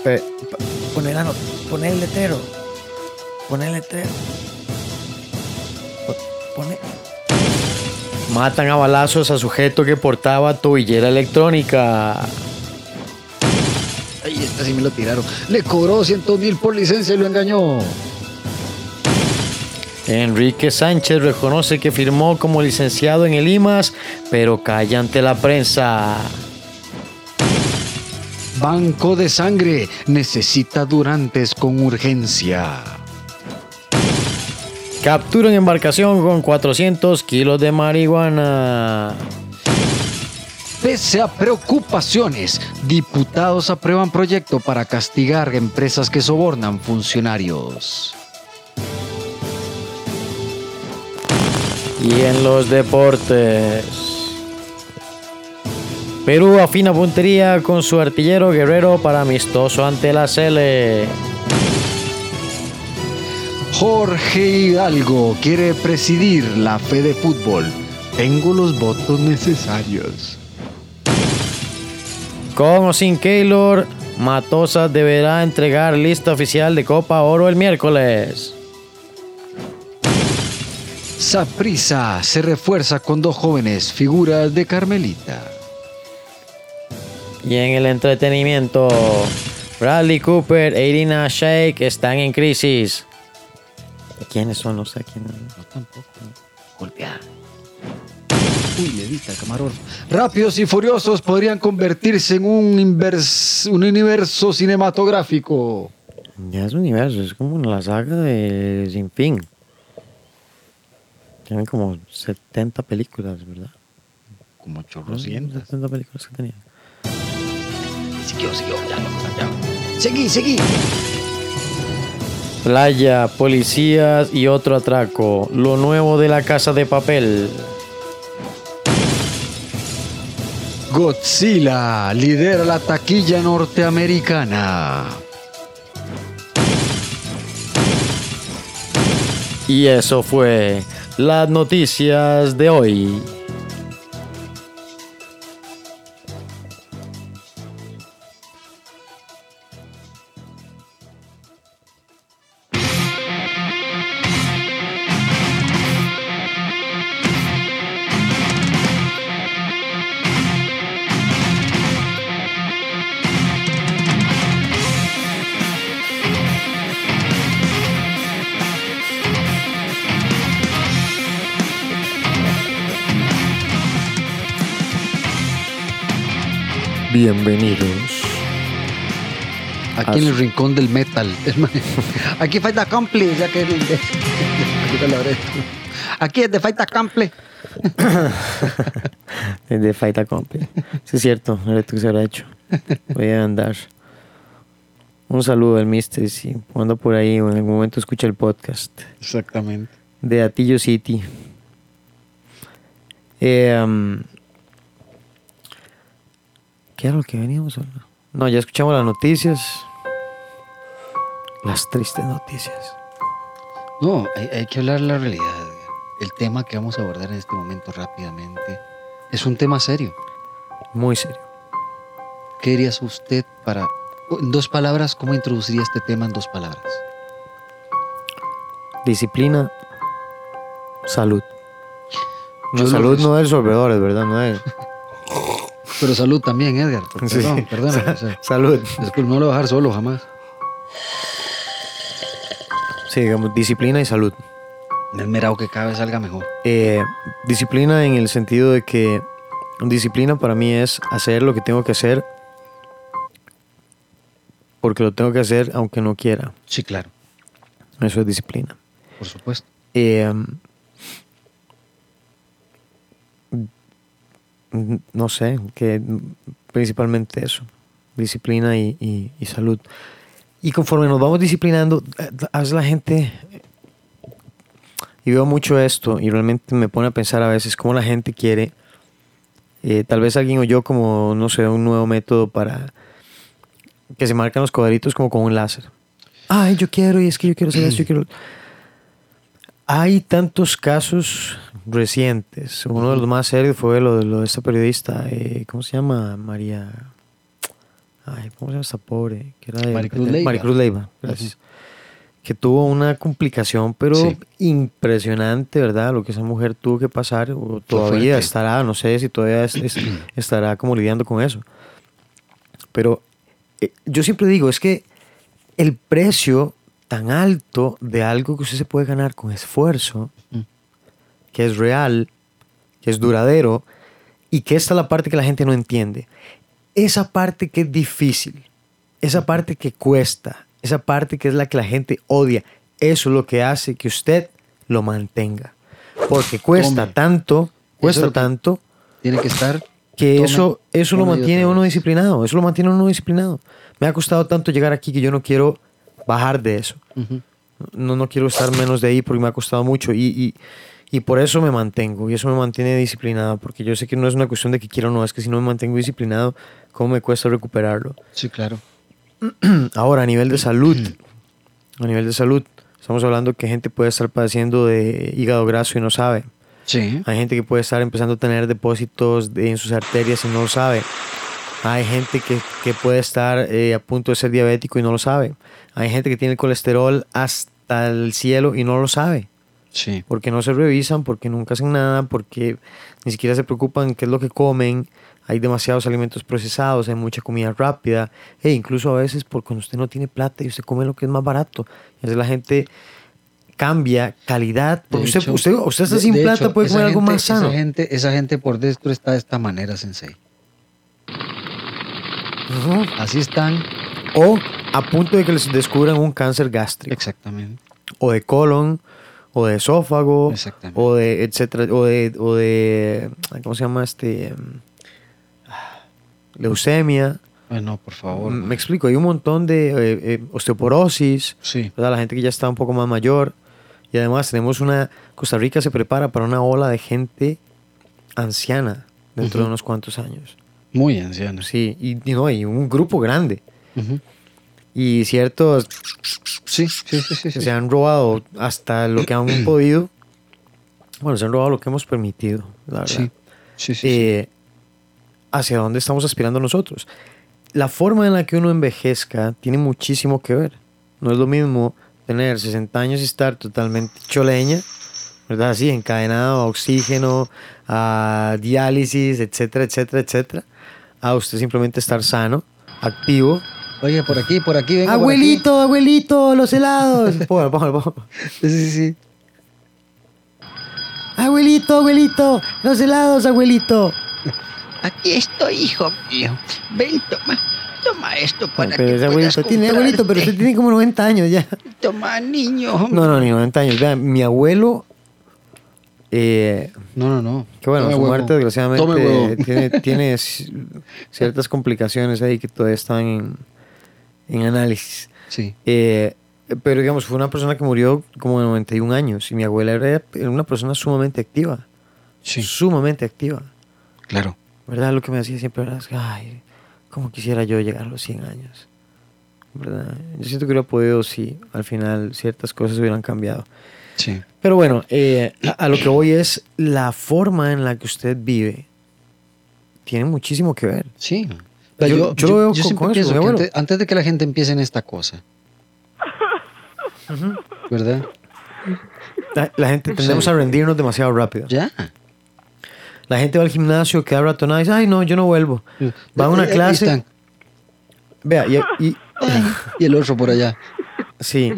Pe- pe- poner el letrero. Poner el letrero. Po- Pone- Matan a balazos a sujeto que portaba tobillera electrónica. Ay, este sí me lo tiraron. Le cobró 100 mil por licencia y lo engañó. Enrique Sánchez reconoce que firmó como licenciado en el IMAS, pero calla ante la prensa. Banco de sangre necesita durantes con urgencia. Capturan embarcación con 400 kilos de marihuana. Pese a preocupaciones, diputados aprueban proyecto para castigar empresas que sobornan funcionarios. Y en los deportes. Perú afina puntería con su artillero guerrero para amistoso ante la Sele. Jorge Hidalgo quiere presidir la fe de fútbol. Tengo los votos necesarios. Con o sin Keylor, Matosa deberá entregar lista oficial de Copa Oro el miércoles. Saprisa se refuerza con dos jóvenes figuras de Carmelita. Y en el entretenimiento, Bradley Cooper e Irina Shayk están en crisis. ¿Quiénes son? No sé quiénes. No tampoco. Golpear. Uy, levita, camarógrafo. Rápidos y Furiosos podrían convertirse en un, invers- un universo cinematográfico. Ya es un universo, es como la saga de Sin Fin. Tienen como 70 películas, ¿verdad? Como ¿No? chorrocientas. 70 películas que tenía. Siguió, siguió, ya, ya. Seguí, seguí. Playa, policías y otro atraco. Lo nuevo de la casa de papel. Godzilla lidera la taquilla norteamericana. Y eso fue las noticias de hoy. Aquí en el rincón del metal. Aquí falta Comple, ya que. Aquí es de falta Comple. De Fight Comple. Sí, es cierto, el reto que se habrá hecho. Voy a andar. Un saludo al Mister, si cuando por ahí o en algún momento escucha el podcast Exactamente. de Atillo City. Eh, um, ¿Qué era lo que veníamos a hablar? No, ya escuchamos las noticias. Las tristes noticias. No, hay, hay que hablar la realidad. Edgar. El tema que vamos a abordar en este momento rápidamente es un tema serio. Muy serio. ¿Qué dirías usted para, en dos palabras, cómo introduciría este tema en dos palabras? Disciplina, salud. No, Yo salud no es sorbedores, ¿verdad? No es. Pero salud también, Edgar. Sí. Perdón, perdón. o sea, Salud. disculpe, no lo voy a dejar solo jamás. Sí, digamos, disciplina y salud. Me he esmerado que cada vez salga mejor. Eh, disciplina en el sentido de que disciplina para mí es hacer lo que tengo que hacer porque lo tengo que hacer aunque no quiera. Sí, claro, Eso es disciplina. por supuesto. Eh, no sé, que principalmente eso, disciplina y, y- y salud. Y conforme nos vamos disciplinando, eh, a veces la gente, y veo mucho esto, y realmente me pone a pensar a veces cómo la gente quiere, eh, tal vez alguien o yo como, no sé, un nuevo método para que se marcan los cuadritos como con un láser. Ay, yo quiero, y es que yo quiero hacer esto, yo quiero... Hay tantos casos recientes. Uno de los más serios fue lo de, esta periodista, eh, ¿cómo se llama? María. Ay, ¿cómo se llama esta pobre? Que era de- Maricruz Leiva. Maricruz Leiva, gracias. Que tuvo una complicación, pero Sí. impresionante, ¿verdad? Lo que esa mujer tuvo que pasar, o todavía estará, no sé si todavía es- es- estará como lidiando con eso. Pero eh, yo siempre digo, es que el precio tan alto de algo que usted se puede ganar con esfuerzo, Mm. que es real, que es duradero, y que esta es la parte que la gente no entiende. Esa parte que es difícil, esa parte que cuesta, esa parte que es la que la gente odia, eso es lo que hace que usted lo mantenga. Porque cuesta Hombre, tanto, es cuesta tanto, Tiene que estar que Tome eso, eso lo mantiene uno disciplinado, eso lo mantiene uno disciplinado. Me ha costado tanto llegar aquí que yo no quiero bajar de eso. No, no quiero estar menos de ahí porque me ha costado mucho y, y, y por eso me mantengo y eso me mantiene disciplinado porque yo sé que no es una cuestión de que quiero o no, es que si no me mantengo disciplinado, ¿cómo me cuesta recuperarlo? Sí, claro. Ahora, a nivel de salud, a nivel de salud, estamos hablando que gente puede estar padeciendo de hígado graso y no sabe. Sí. Hay gente que puede estar empezando a tener depósitos de- en sus arterias y no lo sabe. Hay gente que, que puede estar eh, a punto de ser diabético y no lo sabe. Hay gente que tiene el colesterol hasta el cielo y no lo sabe. Sí. Porque no se revisan, porque nunca hacen nada, porque ni siquiera se preocupan qué es lo que comen. Hay demasiados alimentos procesados, hay mucha comida rápida. E incluso a veces, por cuando usted no tiene plata y usted come lo que es más barato. Y así la gente cambia calidad. Porque usted, hecho- usted, usted está de- sin de plata, hecho, puede comer algo más sano. Esa gente, esa gente por dentro está de esta manera, Sensei. Así están. O a punto de que les descubran un cáncer gástrico, Exactamente. o de colon, o de esófago, o de etcétera, o de, o de ¿cómo se llama este? Em, Leucemia. Bueno, por favor. Mm, Me explico, hay un montón de eh, eh, osteoporosis, Sí. ¿verdad? la gente que ya está un poco más mayor. Y además tenemos una, Costa Rica se prepara para una ola de gente anciana dentro de unos cuantos años. Muy ancianos. Sí, y, y no, y un grupo grande. Ujú. Y ciertos Sí, sí, se han robado hasta lo que han podido. Bueno, se han robado lo que hemos permitido, la verdad. Sí, sí, sí, sí. Eh, hacia dónde estamos aspirando nosotros. La forma en la que uno envejezca tiene muchísimo que ver. No es lo mismo tener 60 años y estar totalmente choleña, ¿verdad? Así, encadenado a oxígeno, a diálisis, etcétera, etcétera, etcétera. A usted simplemente estar sano, activo. Oye, por aquí, por aquí, venga. por abuelito, abuelito, los helados. Póngalo, póngalo, póngalo. Sí, sí, sí. Abuelito, abuelito, los helados, abuelito. Aquí estoy, hijo mío. Ven, toma. Toma esto para pero que ese puedas abuelito tiene abuelito, pero usted tiene como 90 años ya. Toma, niño. No, no, ni 90 años. Vean, mi abuelo, eh, No, no, no. que bueno, Tome su huevo. muerte desgraciadamente tiene, tiene ciertas complicaciones ahí que todavía están en, en análisis. Sí. Eh, pero digamos, fue una persona que murió como de 91 años y mi abuela era, una persona sumamente activa. Sí. Sumamente activa. Claro. ¿Verdad? Lo que me decía siempre era, ay, cómo quisiera yo llegar a los 100 años. ¿Verdad? Yo siento que hubiera podido si al final ciertas cosas hubieran cambiado. Sí. Pero bueno, eh, a, a lo que voy es la forma en la que usted vive tiene muchísimo que ver. Sí. Yo- yo lo veo con- siempre con eso, que antes, antes de que la gente empiece en esta cosa, ¿verdad? La, la gente tendemos Sí. a rendirnos demasiado rápido. Ya. La gente va al gimnasio, queda ratonada y dice, ay no, yo no vuelvo. Va a una Eh, ahí clase. están. Vea, y, y- Y el otro por allá. sí,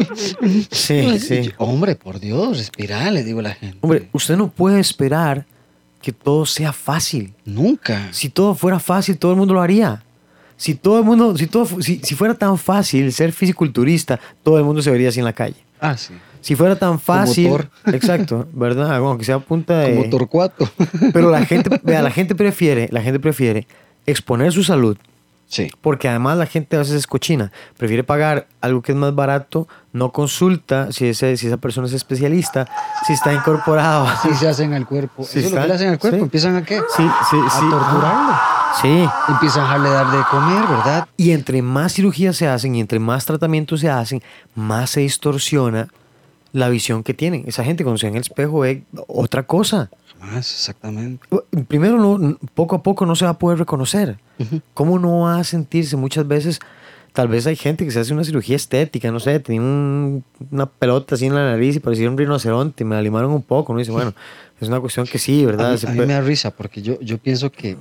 sí, sí. Hombre, por Dios, respira, le digo a la gente. Hombre, usted no puede esperar que todo sea fácil. Nunca. Si todo fuera fácil, todo el mundo lo haría. Si todo el mundo, si todo, si, si fuera tan fácil ser fisiculturista, todo el mundo se vería así en la calle. Ah, sí. Si fuera tan fácil, Thor. exacto, ¿verdad? Como que sea punta de. Como Torcuato. Pero la gente, vea, la gente prefiere, la gente prefiere exponer su salud, Sí. porque además la gente a veces es cochina. Prefiere pagar algo que es más barato, no consulta si, ese, si esa persona es especialista, si está incorporado. Así se hacen al cuerpo. Sí Eso es lo que le hacen al cuerpo. Sí. Empiezan a qué? Sí, sí, A sí. torturarlo. Sí. Empiezan a dejarle dar de comer, ¿verdad? Y entre más cirugías se hacen y entre más tratamientos se hacen, más se distorsiona la visión que tienen. Esa gente cuando se ve en el espejo ve otra cosa. Más, exactamente. Primero, no, poco a poco no se va a poder reconocer. ¿Cómo no va a sentirse muchas veces? Tal vez hay gente que se hace una cirugía estética, no sé, tenía un- una pelota así en la nariz y parecía un rinoceronte, me la limaron un poco, ¿no? dice, bueno, es una cuestión que sí, ¿verdad? A mí, a mí me da risa porque yo, yo pienso que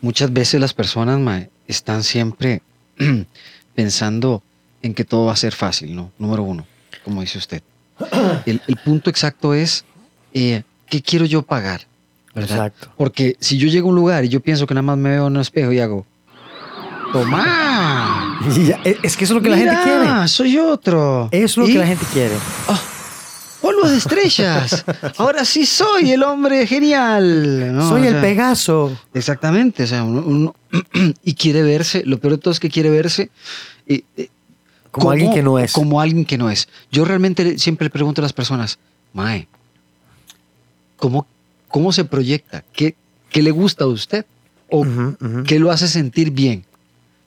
muchas veces las personas están siempre pensando en que todo va a ser fácil, ¿no? Número uno, como dice usted. El, el punto exacto es, eh, ¿qué quiero yo pagar? ¿verdad? Exacto. Porque si yo llego a un lugar y yo pienso que nada más me veo en un espejo y hago, ¡Toma! Ya, es que eso es lo que la gente quiere. soy otro. Eso es lo Y- que la gente quiere. ¡Hola de estrellas. Ahora sí soy el hombre genial. ¿no? Soy O el Pegaso. Exactamente, o sea, uno, uno- y quiere verse, lo peor de todo es que quiere verse eh, eh, Como alguien que no es. Como alguien que no es. Yo realmente siempre le pregunto a las personas, Mae, ¿cómo, cómo se proyecta? ¿Qué, ¿Qué le gusta a usted? ¿O qué lo hace sentir bien?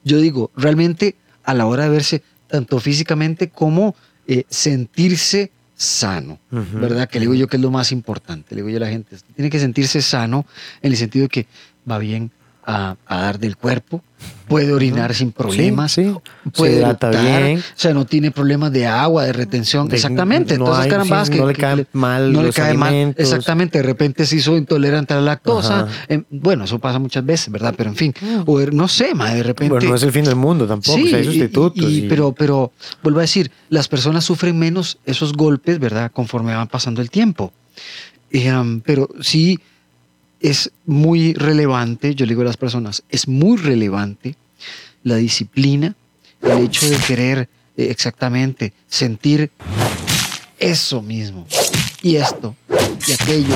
Yo digo, realmente a la hora de verse, tanto físicamente como eh, sentirse sano, ¿verdad? Que le digo yo que es lo más importante. Le digo yo a la gente, tiene que sentirse sano en el sentido de que va bien a, a dar del cuerpo, puede orinar sin problemas, Sí, sí. puede Se bien. o sea, no tiene problemas de agua, de retención, De- exactamente. no Entonces, hay- carambas sí, que no le caen mal no le cae mal, alimentos. exactamente. De repente se hizo intolerante a la lactosa, em, bueno, eso pasa muchas veces, ¿verdad? Pero en fin, o er- no sé, ma, de repente. Bueno, no es el fin del mundo tampoco. o sea, hay y- sustitutos. y- y- pero, pero vuelvo a decir, las personas sufren menos esos golpes, ¿verdad? Conforme van pasando el tiempo. Eh, pero sí es muy relevante, yo le digo a las personas, es muy relevante la disciplina, el hecho de querer eh, exactamente sentir eso mismo, y esto, y aquello,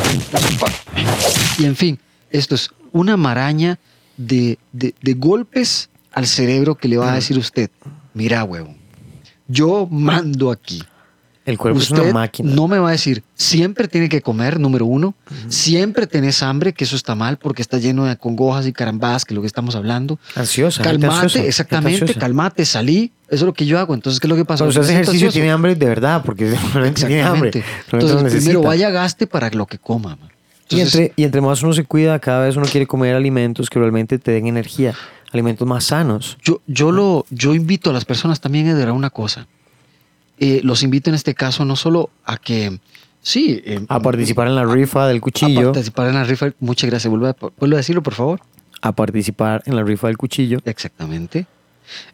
y en fin, esto es una maraña de, de- de golpes al cerebro que le va a decir usted, mira, huevón, yo mando aquí. El cuerpo es una máquina. no me va a decir, siempre tiene que comer, número uno, siempre tenés hambre, que eso está mal porque está lleno de congojas y carambadas, que es lo que estamos hablando. Ansiosa. Calmate, exactamente, calmate, salí. Eso es lo que yo hago. Entonces, ¿qué es lo que pasa? Cuando hace ejercicio tiene hambre de verdad, porque realmente tiene hambre. Entonces, necesita. primero vaya, gaste para lo que coma. man. y, entre, y entre más uno se cuida, cada vez uno quiere comer alimentos que realmente te den energía, alimentos más sanos. yo, yo, lo, yo invito a las personas también a una cosa. Eh, los invito en este caso no solo a que, sí, eh, A participar en la rifa del a cuchillo. participar en la rifa. Muchas gracias. Vuelvo a, vuelvo a decirlo, por favor. A participar en la rifa del cuchillo. Exactamente.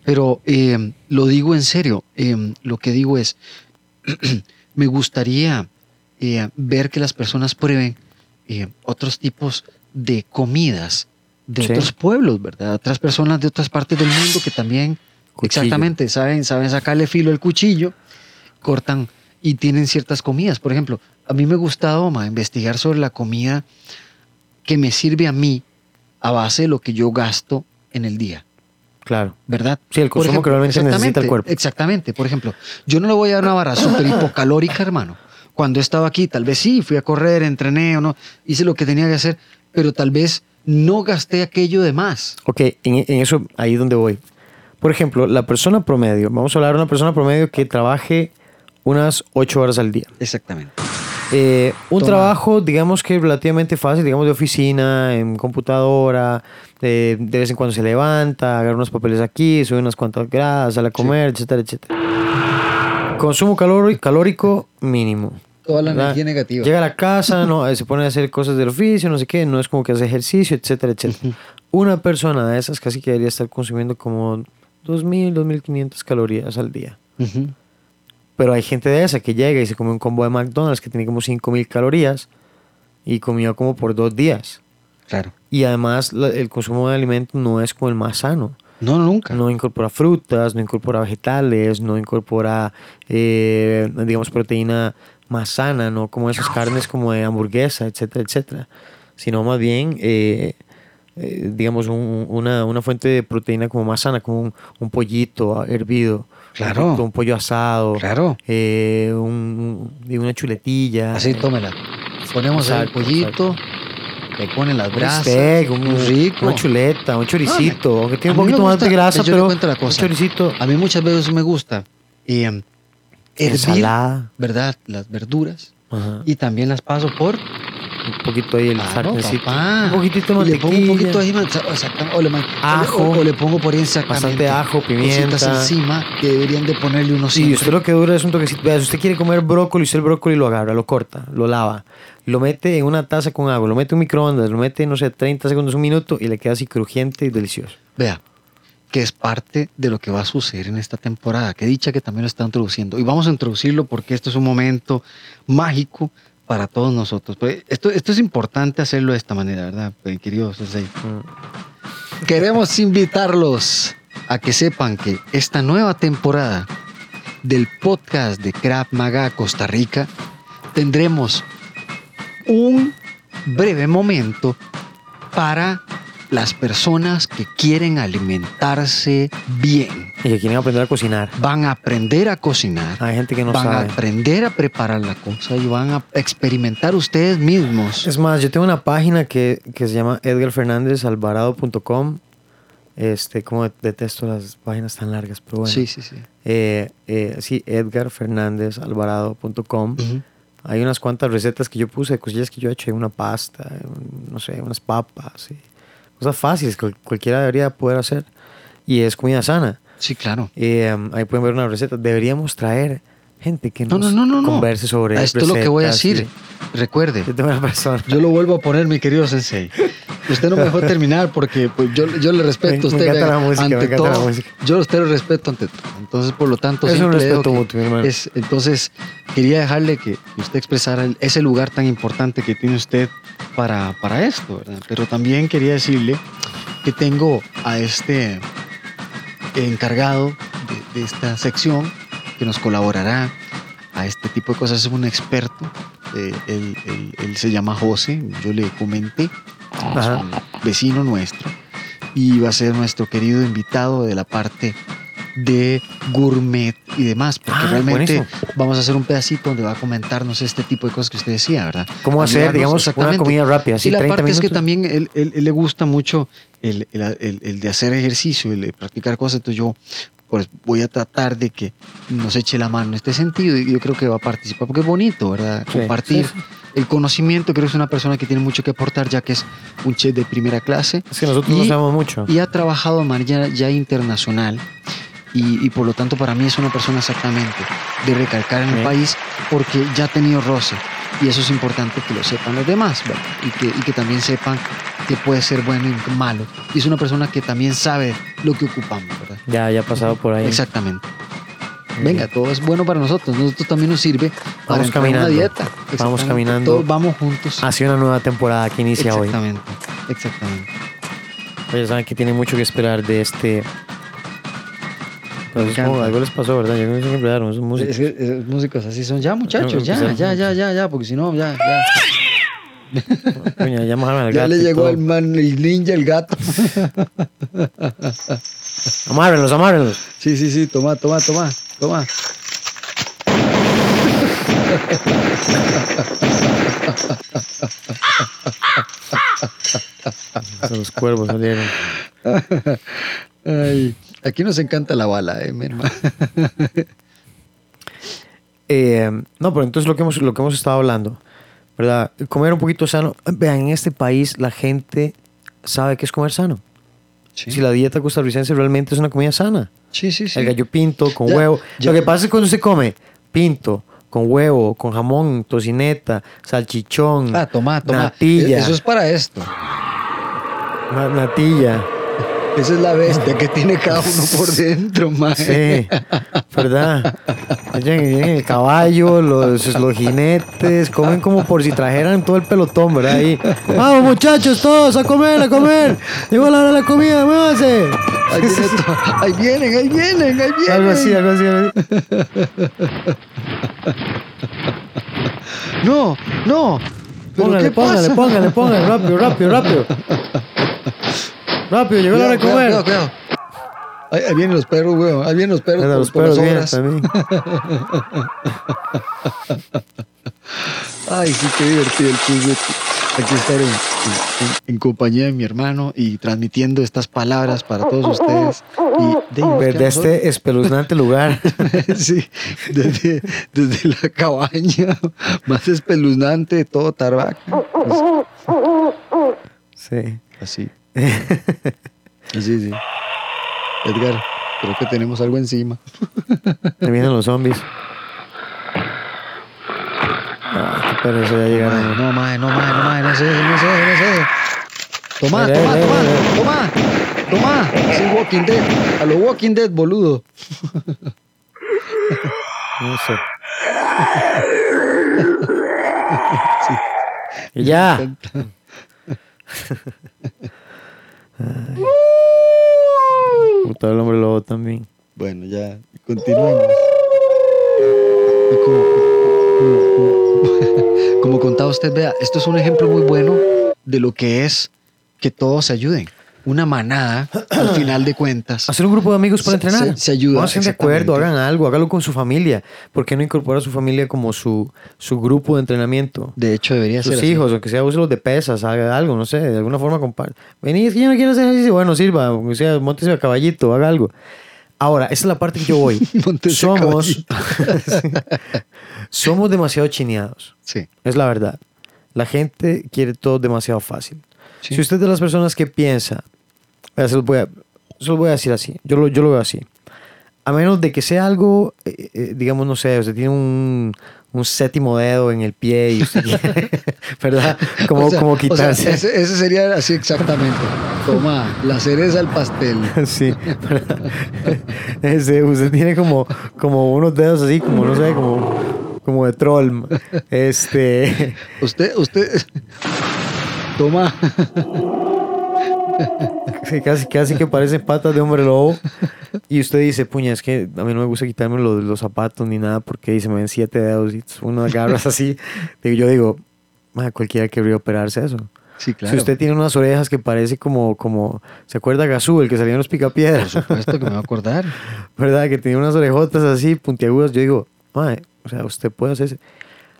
Pero eh, lo digo en serio. eh, lo que digo es, me gustaría eh, ver que las personas prueben otros tipos de comidas de Sí. otros pueblos, ¿verdad? Otras personas de otras partes del mundo que también, Cuchillo. exactamente, saben, saben sacarle filo al cuchillo, cortan y tienen ciertas comidas. Por ejemplo, a mí me gusta, Oma, investigar sobre la comida que me sirve a mí a base de lo que yo gasto en el día. Claro. ¿verdad? Sí, el consumo que realmente necesita el cuerpo. Exactamente. Por ejemplo, yo no le voy a dar una barra súper hipocalórica, hermano. Cuando he estado aquí, tal vez sí, fui a correr, entrené o no, hice lo que tenía que hacer, pero tal vez no gasté aquello de más. Ok, en, en eso ahí es donde voy. Por ejemplo, la persona promedio, vamos a hablar de una persona promedio que trabaje unas 8 horas al día. Exactamente. Eh, un Toma. trabajo, digamos que relativamente fácil, digamos de oficina, en computadora, eh, de vez en cuando se levanta, agarra unos papeles aquí, sube unas cuantas gradas, sale a comer, etcétera, etcétera. Consumo calórico, calórico mínimo. Toda la ¿verdad? energía negativa. Llega a la casa, no, eh, se pone a hacer cosas del oficio, no sé qué, no es como que hace ejercicio, etcétera, etcétera. Una persona de esas casi que debería estar consumiendo como 2.000, 2.500 calorías al día. Ujú. Pero hay gente de esa que llega y se come un combo de McDonald's que tiene como 5.000 calorías y comió como por dos días. Claro. Y además el consumo de alimentos no es como el más sano. No, no, nunca. No incorpora frutas, no incorpora vegetales, no incorpora, eh, digamos, proteína más sana, no como esas carnes como de hamburguesa, etcétera, etcétera. Sino más bien, eh, eh, digamos, un- una, una fuente de proteína como más sana, como un, un pollito hervido. Claro. Un, un pollo asado. Claro. eh, un- un- una chuletilla. Así, tómela. Ponemos el Exacto, pollito, le ponen las Un brasas. steak, un- rico. una chuleta, un choricito, aunque tiene un poquito más de grasa, yo pero cuento la un choricito, A mí muchas veces me gusta eh, hervir, ensalada, ¿verdad? Las verduras. ajá, Y también las paso por un poquito ahí el Claro, sartencito, papá. un poquitito de le pongo un poquito ahí, man- o, sea, o le, man- Ajo. o, o le pongo por ahí exactamente bastante ajo, pimienta. encima que deberían de ponerle unos Sí, usted lo que dura es un toquecito. Vea, si usted quiere comer brócoli, usted el brócoli lo agarra, lo corta, lo lava, lo mete en una taza con agua, lo mete en un microondas, lo mete, no sé, 30 segundos, un minuto y le queda así crujiente y delicioso. Vea, que es parte de lo que va a suceder en esta temporada. Que dicha que también lo está introduciendo. Y vamos a introducirlo porque esto es un momento mágico para todos nosotros. Pues esto, esto es importante hacerlo de esta manera, ¿verdad, pues, querido Sensei? Queremos invitarlos a que sepan que esta nueva temporada del podcast de Crab Maga Costa Rica tendremos un breve momento para las personas que quieren alimentarse bien. Y que quieren aprender a cocinar. Van a aprender a cocinar. Hay gente que no van sabe. a aprender a preparar la cosa y van a experimentar ustedes mismos. Es más, yo tengo una página que, que se llama edgarfernandesalvarado.com. Este, como detesto las páginas tan largas, pero bueno. Sí, sí, sí. Eh, eh, sí, edgarfernandesalvarado.com. Ujú. Hay unas cuantas recetas que yo puse, cosillas que yo he hecho, una pasta, un- no sé, unas papas, y cosas fáciles que cualquiera debería poder hacer. Y es comida sana. Sí, claro. Eh, ahí pueden ver una receta. Deberíamos traer gente que No, nos no, no, no. converse sobre Esto es lo que voy a decir. Recuerde, y- Yo lo vuelvo a poner, mi querido sensei. Usted no me dejó terminar porque pues, yo, yo le respeto a Me- usted. encanta vea, la música, me ante la todo, música. Yo a usted lo respeto ante todo. Entonces, por lo tanto, Es un respeto mutuo, mi hermano. es- entonces, quería dejarle que usted expresara ese lugar tan importante que tiene usted para, para esto, ¿verdad? Pero también quería decirle que tengo a este encargado de, de esta sección que nos colaborará a este tipo de cosas. Es un experto. eh, él, él- él se llama José. Yo le comenté. Es un vecino nuestro. Y va a ser nuestro querido invitado de la parte de gourmet y demás. Porque Ah, realmente buenísimo. vamos a hacer un pedacito donde va a comentarnos este tipo de cosas que usted decía, ¿verdad? ¿Cómo hacer, digamos, una comida rápida? Así, y la 30 parte es que también él, él- él le gusta mucho el, el- el- el de hacer ejercicio, el de practicar cosas. Entonces yo pues voy a tratar de que nos eche la mano en este sentido y yo creo que va a participar porque es bonito, ¿verdad? Sí, Compartir sí, sí. el conocimiento. Creo que es una persona que tiene mucho que aportar ya que es un chef de primera clase Es que nosotros no Y- sabemos mucho. y ha trabajado de manera ya internacional. Y, y por lo tanto para mí es una persona exactamente de recalcar en el país porque ya ha tenido roce y eso es importante que lo sepan los demás ¿verdad? y que, y que también sepan que puede ser bueno y malo y es una persona que también sabe lo que ocupamos ¿verdad? Ya, ya ha pasado por ahí. exactamente venga todo es bueno para nosotros nosotros también nos sirve para Vamos en una caminando. dieta Vamos caminando. todos vamos juntos Hacia una nueva temporada que inicia hoy. exactamente exactamente Oye, saben que tiene mucho que esperar de este. Pues como algo les pasó, ¿verdad? Yo no sé qué emplearon, es música. Es que músicos así son. Ya, muchachos, No, ya, ya, ya, ya, ya, porque si no, ya, ya. Coño, ya le llegó el man, el ninja, el gato. Amárrenlos, amárrenlos. Sí, sí, sí, toma, toma, toma, toma. Los cuervos salieron. Ay, aquí nos encanta la bala, eh, mi hermano. Eh, no, pero entonces lo que, hemos, lo que hemos estado hablando, ¿verdad? Comer un poquito sano. Vean, en este país la gente sabe que es comer sano. Sí, Si la dieta costarricense realmente es una comida sana. sí, sí. sí. El gallo pinto con Ya, huevo. ya. Lo que pasa es que cuando se come pinto con huevo, con jamón, tocineta, salchichón, Ah, toma, toma. natilla, Eso es para esto. na- natilla. Esa es la bestia que tiene cada uno por dentro, man. Sí, ¿verdad? El caballo, los, los jinetes, comen como por si trajeran todo el pelotón, ¿verdad? Ahí, vamos muchachos, todos a comer, a comer. Llegó la hora de la comida, muévanse. Ahí, viene ahí vienen, ahí vienen, ahí vienen. Algo así, algo así. algo así. No, no. ¿Pero Póngale, qué póngale, pasa? póngale, póngale, rápido, rápido, rápido. Rápido, llegó la hora de comer. cuidado, cuidado. Ahí, ahí vienen los perros, weón. Ahí vienen los perros. Por- los por perros las vienen también. Ay, sí, qué divertido el club. Aquí estar en, en- en compañía de mi hermano y transmitiendo estas palabras para todos ustedes. Y de, Desde este espeluznante lugar. sí, desde, desde la cabaña más espeluznante de todo Tarbaca. Pues, Sí. así. Así, sí. Edgar, creo que tenemos algo encima. Te vienen los zombies. Ah, qué pereza, ya llegaron. No, mae, no, mae, no, mae, no sé, no sé, no sé. Toma, Mira, toma, mira, toma, mira. toma, toma. Sí, Walking Dead. A lo Walking Dead, boludo. No sé. Y ya. Puta el hombre lobo también. Bueno, ya, continuemos. Y como- como- como- como contaba usted, vea, esto es un ejemplo muy bueno de lo que es que todos se ayuden. Una manada, al final de cuentas. Hacer un grupo de amigos para Se- entrenar. se- se ayuda, Pónganse de acuerdo, hagan algo, hágalo con su familia. ¿Por qué no incorpora a su familia como su, su grupo de entrenamiento? De hecho, debería Sus ser así. hijos, aunque sea úselos de pesas, haga algo, no sé, de alguna forma comparte. Vení, es que yo no quiero hacer ejercicio. Bueno, sirva, aunque sea, montese a caballito, haga algo. Ahora, esa es la parte que yo voy. Somos, somos demasiado chineados. Sí. Es la verdad. La gente quiere todo demasiado fácil. Sí. Si usted es de las personas que piensa, vea, se los voy a, se los voy a decir así, yo lo, yo lo veo así. A menos de que sea algo, eh, eh, digamos, no sé, usted tiene un, un séptimo dedo en el pie y usted quiere, ¿verdad? Como, O sea- como o sea, quitarse. ese, ese sería así exactamente. Toma, la cereza al pastel. Sí. Ese, usted tiene como, como unos dedos así, como no sé, como, como de troll. Este. Usted, usted. Toma. Casi, casi que parecen patas de hombre lobo. Y usted dice, puña, es que a mí no me gusta quitarme los, los zapatos ni nada porque se me ven siete dedos y unas garras así. Digo, yo digo, "Ma, cualquiera querría operarse eso. Sí, claro. Si usted tiene unas orejas que parece como, como ¿se acuerda Gazú, el que salía en los Por picapiedras? supuesto que me va a acordar. ¿Verdad? Que tenía unas orejotas así, puntiagudas. Yo digo, "Mae, o sea, usted puede hacerse.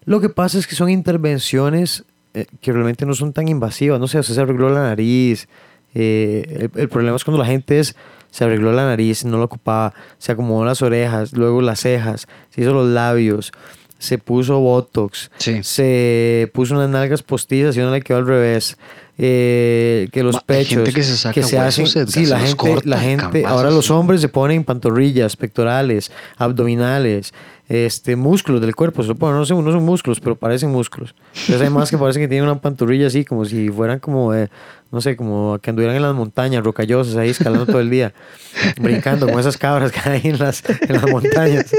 Lo que pasa es que son intervenciones eh, que realmente no son tan invasivas. No sé, usted se arregló la nariz. Eh, el, el problema es cuando la gente es, se arregló la nariz, no lo ocupaba, se acomodó las orejas, luego las cejas, se hizo los labios, se puso botox, Sí. se puso unas nalgas postizas y una le quedó al revés. eh, que los Ma, pechos gente que se saca se huesos, hacen sí se la gente corta, la gente cambazos, ahora los hombres se ponen pantorrillas pectorales abdominales este músculos del cuerpo se ponen no sé no son músculos pero parecen músculos entonces hay más que parecen que tienen una pantorrilla así como si fueran como eh, no sé como que anduvieran en las montañas rocallosas ahí escalando todo el día brincando con esas cabras que hay en las en las montañas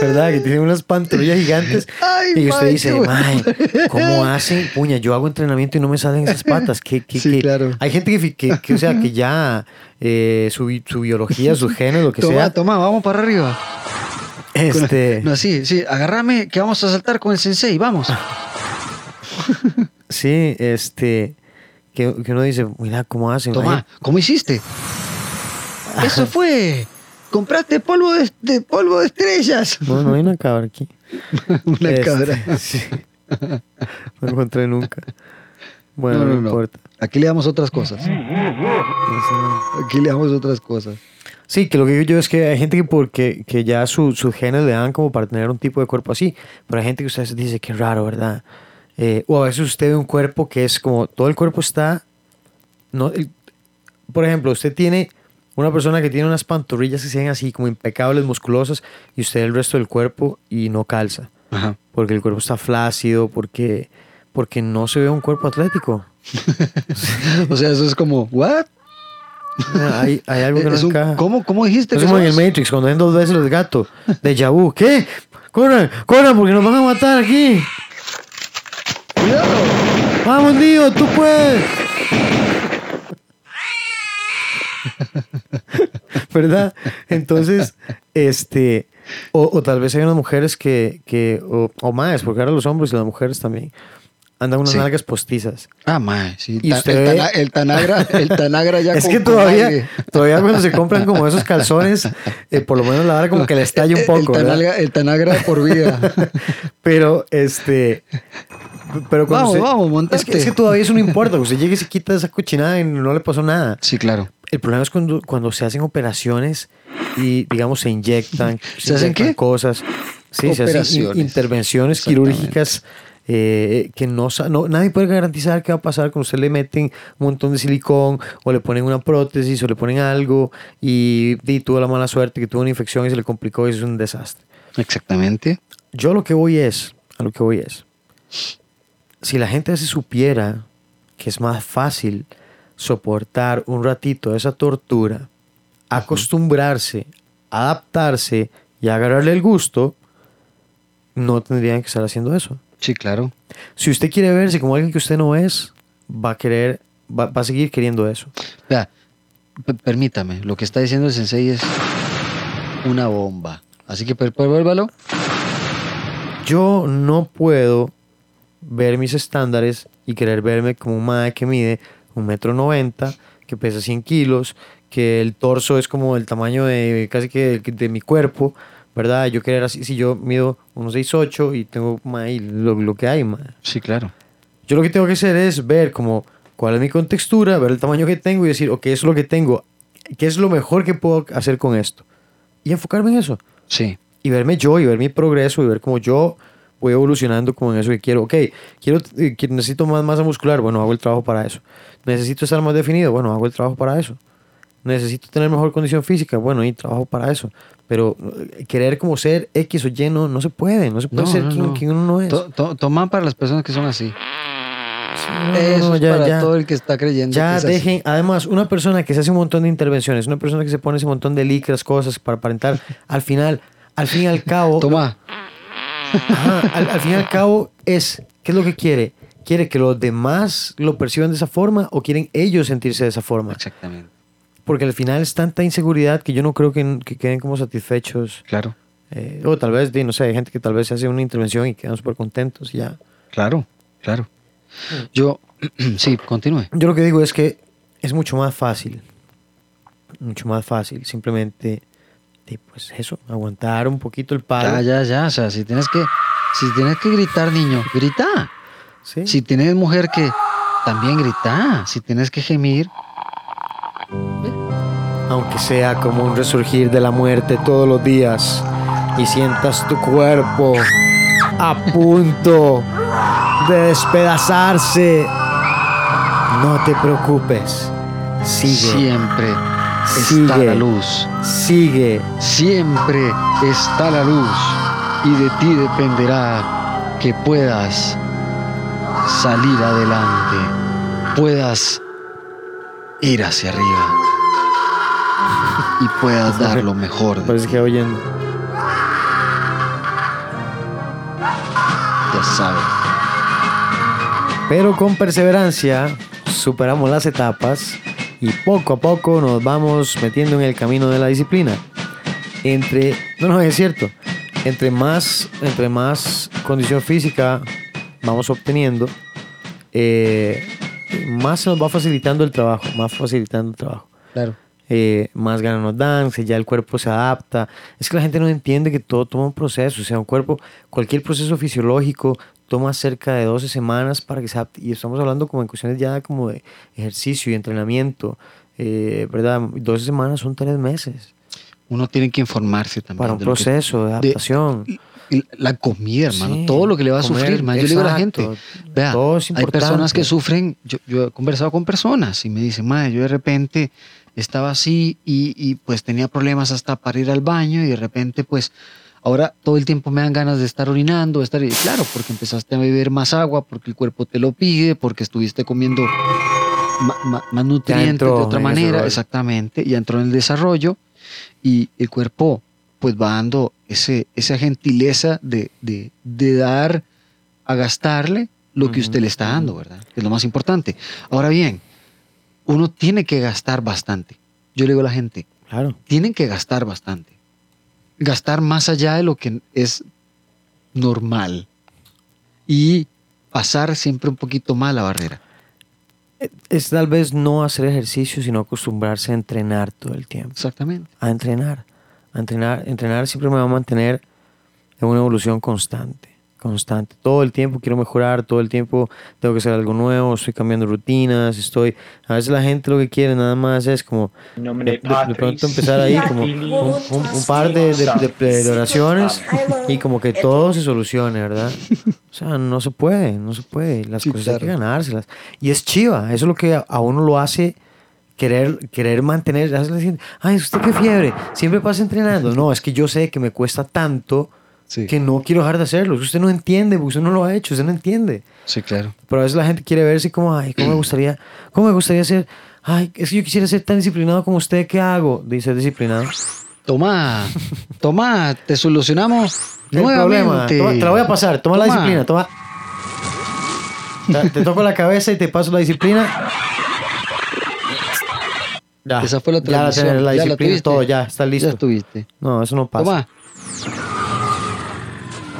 ¿Verdad? Que tienen unas pantorrillas gigantes. Ay, y usted dice, mae, ¿cómo hacen? Puña, yo hago entrenamiento y no me salen esas patas. ¿Qué, qué, Sí, qué? claro. Hay gente que, que, que, o sea, que ya eh, su, su biología, sus genes, lo que Toma, sea. toma, vamos para arriba. Este, No, sí, sí, agárrame que vamos a saltar con el sensei, vamos. Sí, este, que, que uno dice, mira, ¿cómo hacen? Toma, ¿cómo hiciste? Eso fue. Compraste polvo de, de polvo de estrellas. Ay, No, no hay una cabra aquí. Una Este, cabra. Sí. No encontré nunca. Bueno, no, no, no, no. importa. Aquí le damos otras cosas. Aquí le damos otras cosas. Sí, que lo que digo yo es que hay gente que porque que ya su- sus genes le dan como para tener un tipo de cuerpo así, pero hay gente que usted dice que raro, ¿verdad? Eh, o a veces usted ve un cuerpo que es como todo el cuerpo está, no, el- por ejemplo, usted tiene una persona que tiene unas pantorrillas que se ven así como impecables, musculosas, y usted el resto del cuerpo y no calza, Ajá. porque el cuerpo está flácido, porque porque no se ve un cuerpo atlético. O sea, eso es como, ¿what? Hay, hay algo que no un- encaja. ¿cómo, ¿Cómo dijiste Es que como en el? Matrix, cuando ven dos veces el gato de vu. ¿Qué? ¡Corran! ¡Corran! Porque nos van a matar aquí. ¡Cuidado! ¡Vamos, Dio! ¡Tú puedes! ¿Verdad? Entonces, este... O, o tal vez hay unas mujeres que... que o, o más, porque ahora los hombres y las mujeres también andan unas Sí. nalgas postizas. Ah, mae, sí. Y usted el, el tanagra, el tanagra ya es que todavía, todavía cuando se compran como esos calzones, eh, por lo menos la vara como que le estalla un poco, el, tanagra, el tanagra por vida. Pero, este. Pero cuando Vamos, usted- vamos, es montate. que, es que todavía eso no importa. que Usted llegue y se quita esa cochinada y no le pasó nada. Sí, claro. El problema es cuando, cuando se hacen operaciones y, digamos, se inyectan. ¿Se hacen inyectan qué? Cosas. Sí, se hacen intervenciones quirúrgicas eh, que no, no. Nadie puede garantizar qué va a pasar cuando usted le meten un montón de silicón o le ponen una prótesis o le ponen algo y, y tuvo la mala suerte que tuvo una infección y se le complicó y eso es un desastre. Exactamente. Yo lo que voy es, a lo que voy es, si la gente se supiera que es más fácil soportar un ratito esa tortura, acostumbrarse, adaptarse y agarrarle el gusto, no tendrían que estar haciendo eso. Sí, claro. Si usted quiere verse como alguien que usted no es, va a querer, va, va a seguir queriendo eso. Vea, permítame, lo que está diciendo el sensei es una bomba. Así que per- vuélvalo. yo no puedo ver mis estándares y querer verme como un madre que mide un metro noventa, que pesa 100 kilos, que el torso es como el tamaño de casi que de, de mi cuerpo, ¿verdad? Yo querer así, si yo mido unos 6'8 y tengo mae, lo, lo que hay, mae. Sí, claro. Yo lo que tengo que hacer es ver como cuál es mi contextura, ver el tamaño que tengo y decir, ok, eso es lo que tengo, qué es lo mejor que puedo hacer con esto. Y enfocarme en eso. Sí. Y verme yo y ver mi progreso y ver cómo yo voy evolucionando como en eso que quiero. Ok, quiero, eh, necesito más masa muscular, bueno, hago el trabajo para eso. Necesito estar más definido, bueno, hago el trabajo para eso. Necesito tener mejor condición física, bueno, y trabajo para eso. Pero eh, querer como ser X o Y no, no se puede, no se puede No, ser no, quien, no. quien uno no es. To- to- toma para las personas que son así. Sí, Eso es ya, para ya. todo el que está creyendo. Ya es así. dejen, además, una persona que se hace un montón de intervenciones, una persona que se pone ese montón de licras, cosas para aparentar, al final, al fin y al cabo, Toma. Ajá, al, al fin y al cabo es, ¿qué es lo que quiere? ¿Quiere que los demás lo perciban de esa forma o quieren ellos sentirse de esa forma? Exactamente. Porque al final es tanta inseguridad que yo no creo que, que queden como satisfechos. Claro. Eh, o tal vez, no sé, hay gente que tal vez se hace una intervención y quedan súper contentos y ya. Claro. Claro. Yo, sí, continúe. Yo lo que digo es que es mucho más fácil, mucho más fácil simplemente, di, pues eso, aguantar un poquito el palo. Ya, ya, ya. O sea, si tienes que, si tienes que gritar, niño, grita. ¿sí? Si tienes mujer que también grita. Si tienes que gemir, aunque sea como un resurgir de la muerte todos los días y sientas tu cuerpo a punto de despedazarse, no te preocupes, sigue, siempre está Sigue. la luz. sigue, Siempre está la luz. Y de ti dependerá que puedas salir adelante. Puedas ir hacia arriba. Y puedas dar lo mejor de parece que oyen, ya sabes. pero con perseverancia superamos las etapas y poco a poco nos vamos metiendo en el camino de la disciplina. Entre, no, no, es cierto, entre más, entre más condición física vamos obteniendo, eh, más se nos va facilitando el trabajo, más facilitando el trabajo. Claro. Eh, más ganas nos dan, ya el cuerpo se adapta. Es que la gente no entiende que todo toma un proceso, o sea, un cuerpo, cualquier proceso fisiológico toma cerca de 12 semanas para que se adapte. Y estamos hablando como en cuestiones ya como de ejercicio y entrenamiento, eh, ¿verdad? 12 semanas son 3 meses Uno tiene que informarse también. para un de lo que- proceso de adaptación. y la comida, hermano, Sí, todo lo que le va a comer, sufrir, man. Yo le digo a la gente, vea, hay personas que sufren, yo, yo he conversado con personas y me dicen, madre, yo de repente estaba así y, y, pues tenía problemas hasta para ir al baño y de repente pues ahora todo el tiempo me dan ganas de estar orinando, de estar, y claro, porque empezaste a beber más agua, porque el cuerpo te lo pide, porque estuviste comiendo más nutrientes entró de otra manera, exactamente, y entró en el desarrollo y el cuerpo pues va dando ese, esa gentileza de, de, de dar a gastarle lo que usted le está dando. ¿verdad? Que es lo más importante. Ahora bien, uno tiene que gastar bastante. Yo le digo a la gente, Claro. tienen que gastar bastante. Gastar más allá de lo que es normal. Y pasar siempre un poquito más la barrera. Es tal vez no hacer ejercicio, sino acostumbrarse a entrenar todo el tiempo. Exactamente. a entrenar. A entrenar, entrenar siempre me va a mantener en una evolución constante. Constante. Todo el tiempo quiero mejorar, todo el tiempo tengo que hacer algo nuevo, estoy cambiando rutinas, estoy... A veces la gente lo que quiere nada más es como de, de- de pronto empezar ahí como un, un- un par de, de- de- de oraciones y como que todo se solucione, ¿verdad? O sea, no se puede, no se puede. Las Sí, cosas hay que ganárselas. Y es chiva, eso es lo que a- uno lo hace querer, querer mantener, hace la gente, ay, ¿usted qué fiebre? Siempre pasa entrenando. No, es que yo sé que me cuesta tanto Sí. que no quiero dejar de hacerlo. Usted no entiende, porque usted no lo ha hecho, usted no entiende. Sí, claro. Pero a veces la gente quiere verse como, ay, ¿cómo me gustaría, cómo me gustaría ser? Ay, es que yo quisiera ser tan disciplinado como usted, ¿qué hago? Dice disciplinado. Toma, toma, te solucionamos No hay problema. nuevamente. Toma- te la voy a pasar, toma, la disciplina, toma. Te, te toco la cabeza y te paso la disciplina. Ya, Esa fue la ya la, tenés, la Ya la disciplina, tuviste. todo, ya, está Ya listo. estuviste. No, eso no pasa. Toma.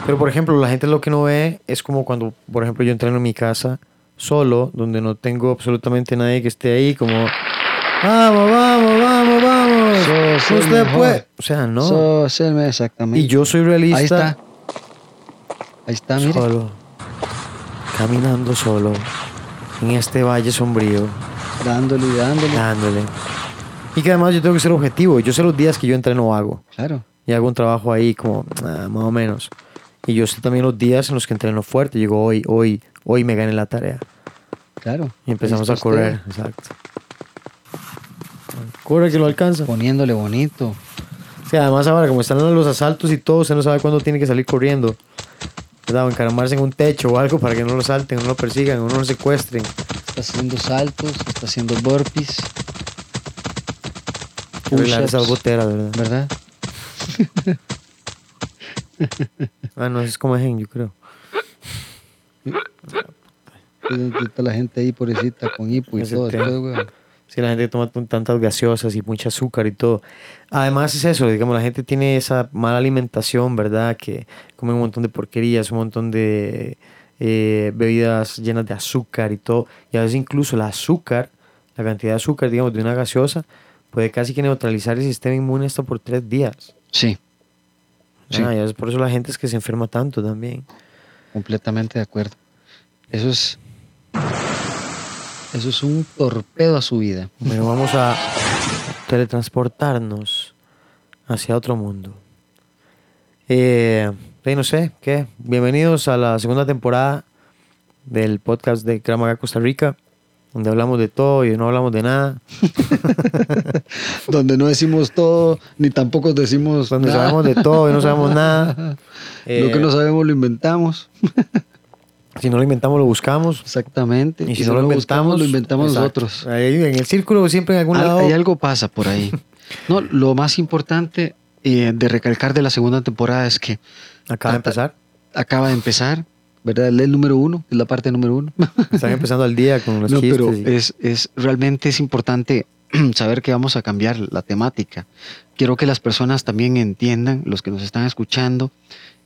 Pero, por ejemplo, la gente lo que no ve es como cuando, por ejemplo, yo entreno en mi casa solo, donde no tengo absolutamente nadie que esté ahí, como, vamos, vamos, vamos, vamos, el usted puede. O sea, no. El- exactamente. y yo soy realista. Ahí está. Ahí está, mire. Solo, caminando solo, en este valle sombrío, Dándole y dándole. dándole. Y que además yo tengo que ser objetivo. Yo sé los días que yo entreno hago. Claro. y hago un trabajo ahí como ah, más o menos. Y yo sé también los días en los que entreno fuerte. Digo, hoy, hoy, hoy me gané la tarea. Claro. Y empezamos a correr. Exacto. Corre que lo alcanza. Poniéndole bonito. Sí, además ahora como están los asaltos y todo, usted no sabe cuándo tiene que salir corriendo. ¿Verdad? O encaramarse en un techo o algo para que no lo salten, no lo persigan, no lo secuestren. Está haciendo saltos, está haciendo burpees. Push-ups, esas goteras, ¿verdad? Ah, no, es como gen, yo creo. Está la gente ahí, pobrecita, con hipo y todo. después. Sí, la gente toma tantas gaseosas y mucha azúcar y todo. Además es eso, digamos, la gente tiene esa mala alimentación, ¿verdad? Que come un montón de porquerías, un montón de eh, bebidas llenas de azúcar y todo. Y a veces incluso el azúcar, la cantidad de azúcar, digamos, de una gaseosa, puede casi que neutralizar el sistema inmune hasta por tres días. Sí, Sí. Ah, veces por eso la gente es que se enferma tanto también. completamente de acuerdo. Eso es. Eso es un torpedo a su vida. Pero vamos a teletransportarnos hacia otro mundo. Eh, no sé, ¿qué? Bienvenidos a la segunda temporada del podcast de Kramaga Costa Rica, donde hablamos de todo y no hablamos de nada. Donde no decimos todo, ni tampoco decimos. Donde nada. sabemos de todo y no sabemos nada. Eh, Lo que no sabemos lo inventamos. Si no lo inventamos, lo buscamos. Exactamente. Y si no lo inventamos, lo inventamos exacto. nosotros. Ahí en el círculo, siempre en algún Al- lado. hay algo pasa por ahí. No, lo más importante eh, de recalcar de la segunda temporada es que Acaba de empezar. acaba de empezar, ¿verdad? Es el número uno, es la parte número uno. Están empezando al día con los no, chistes. pero y- es, es realmente es importante saber que vamos a cambiar la temática. Quiero que las personas también entiendan, los que nos están escuchando,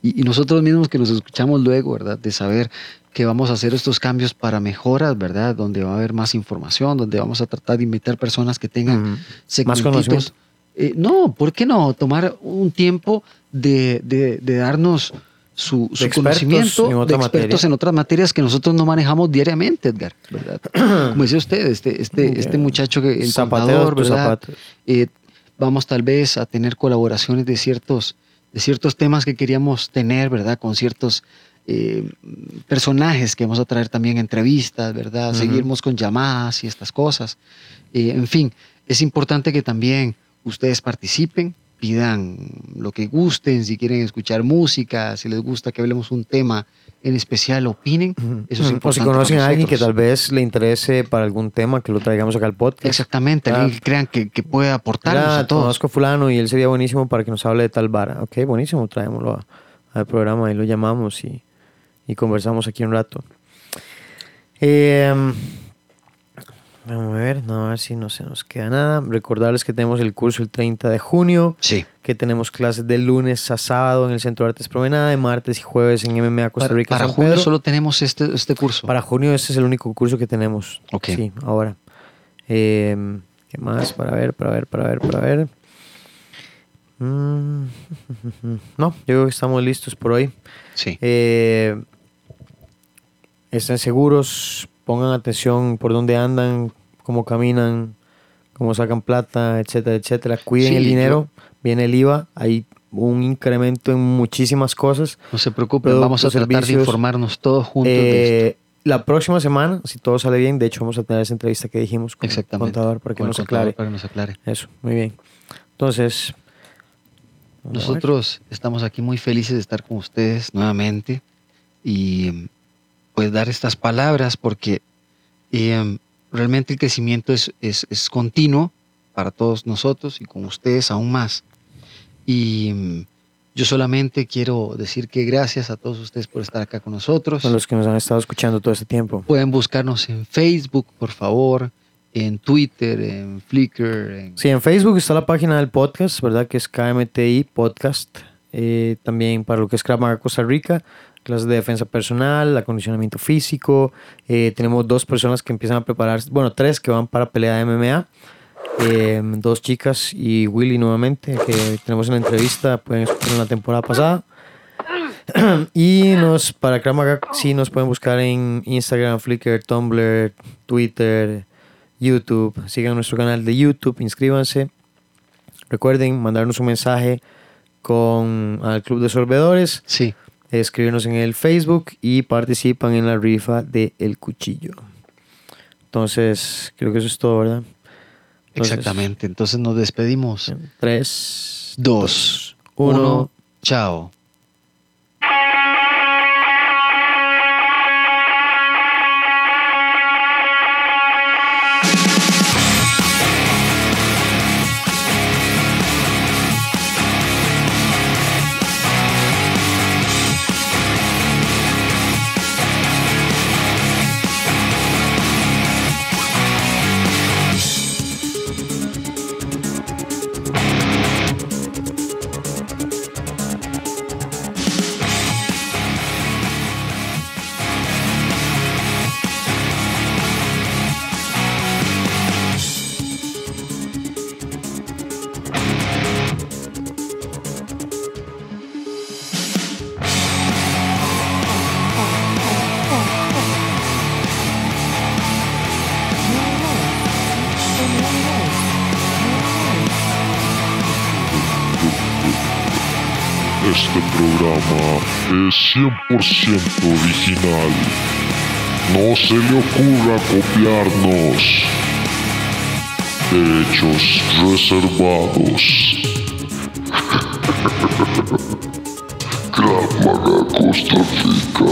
y, y nosotros mismos que nos escuchamos luego, ¿verdad? De saber que vamos a hacer estos cambios para mejoras, ¿verdad? Donde va a haber más información, donde vamos a tratar de invitar personas que tengan Ujú. Más conocimiento. Eh, no, ¿por qué no? Tomar un tiempo de, de- de darnos su, conocimiento en de expertos materia. en otras materias que nosotros no manejamos diariamente, Edgar, ¿verdad? Como decía usted, este, este, este muchacho que el contador, tus ¿verdad? Eh, vamos tal vez a tener colaboraciones de ciertos, de ciertos temas que queríamos tener, ¿verdad? Con ciertos eh, personajes que vamos a traer también entrevistas, ¿verdad? Seguimos con llamadas y estas cosas. Eh, en fin, es importante que también ustedes participen, pidan lo que gusten, si quieren escuchar música, si les gusta que hablemos un tema en especial, opinen. Eso es importante. O si conocen a alguien que tal vez le interese para algún tema que lo traigamos acá al podcast. Exactamente, Ah. alguien que crean que, que puede aportarnos Mira, a todos. conozco a fulano y él sería buenísimo para que nos hable de tal vara. Ok, buenísimo, traémoslo a- al programa y lo llamamos y, y conversamos aquí un rato. Eh, vamos a ver, no, a ver si no se nos queda nada. Recordarles que tenemos el curso el 30 de junio, Sí. que tenemos clases de lunes a sábado en el Centro de Artes Promenada, de martes y jueves en MMA Costa Para, Rica. para San junio Pedro. solo tenemos este, este curso. Para junio este es el único curso que tenemos. Ok. Sí, ahora. Eh, ¿Qué más? Para ver, para ver, para ver, para ver. Mm, No, yo creo que estamos listos por hoy. Sí. Eh, estén seguros, pongan atención por dónde andan, cómo caminan, cómo sacan plata, etcétera, etcétera. Cuiden Sí, el dinero, viene el IVA, hay un incremento en muchísimas cosas. No se preocupen, vamos a tratar de servicios, informarnos todos juntos de esto. Eh, la próxima semana, si todo sale bien, de hecho vamos a tener esa entrevista que dijimos con el contador para que Con nos contador aclare. Para que nos aclare. Eso, muy bien. Entonces. Nosotros estamos aquí muy felices de estar con ustedes nuevamente y pues dar estas palabras porque eh, realmente el crecimiento es, es, es continuo para todos nosotros y con ustedes aún más. Y mm, yo solamente quiero decir que gracias a todos ustedes por estar acá con nosotros. Son los que nos han estado escuchando todo este tiempo. Pueden buscarnos en Facebook, por favor, en Twitter, en Flickr, en Sí, en Facebook está la página del podcast, ¿verdad? Que es KMTI Podcast. eh, también para lo que es Krav Costa Rica, clases de defensa personal, acondicionamiento físico. Eh, tenemos dos personas que empiezan a prepararse, bueno, tres que van para pelea de MMA. Eh, dos chicas y Willy nuevamente, que tenemos una entrevista, pueden escuchar en la temporada pasada. y nos, para Krav Maga, sí nos pueden buscar en Instagram, Flickr, Tumblr, Twitter, YouTube. Sigan nuestro canal de YouTube, inscríbanse. Recuerden mandarnos un mensaje con al Club de Sorbedores, Sí. Escribirnos en el Facebook y participan en la rifa de El Cuchillo. Entonces, creo que eso es todo, ¿verdad? Entonces, Exactamente. Entonces nos despedimos. Tres, Dos, uno. uno, chao. 100% original. No se le ocurra copiarnos. Derechos reservados. Krav Maga Costa Rica.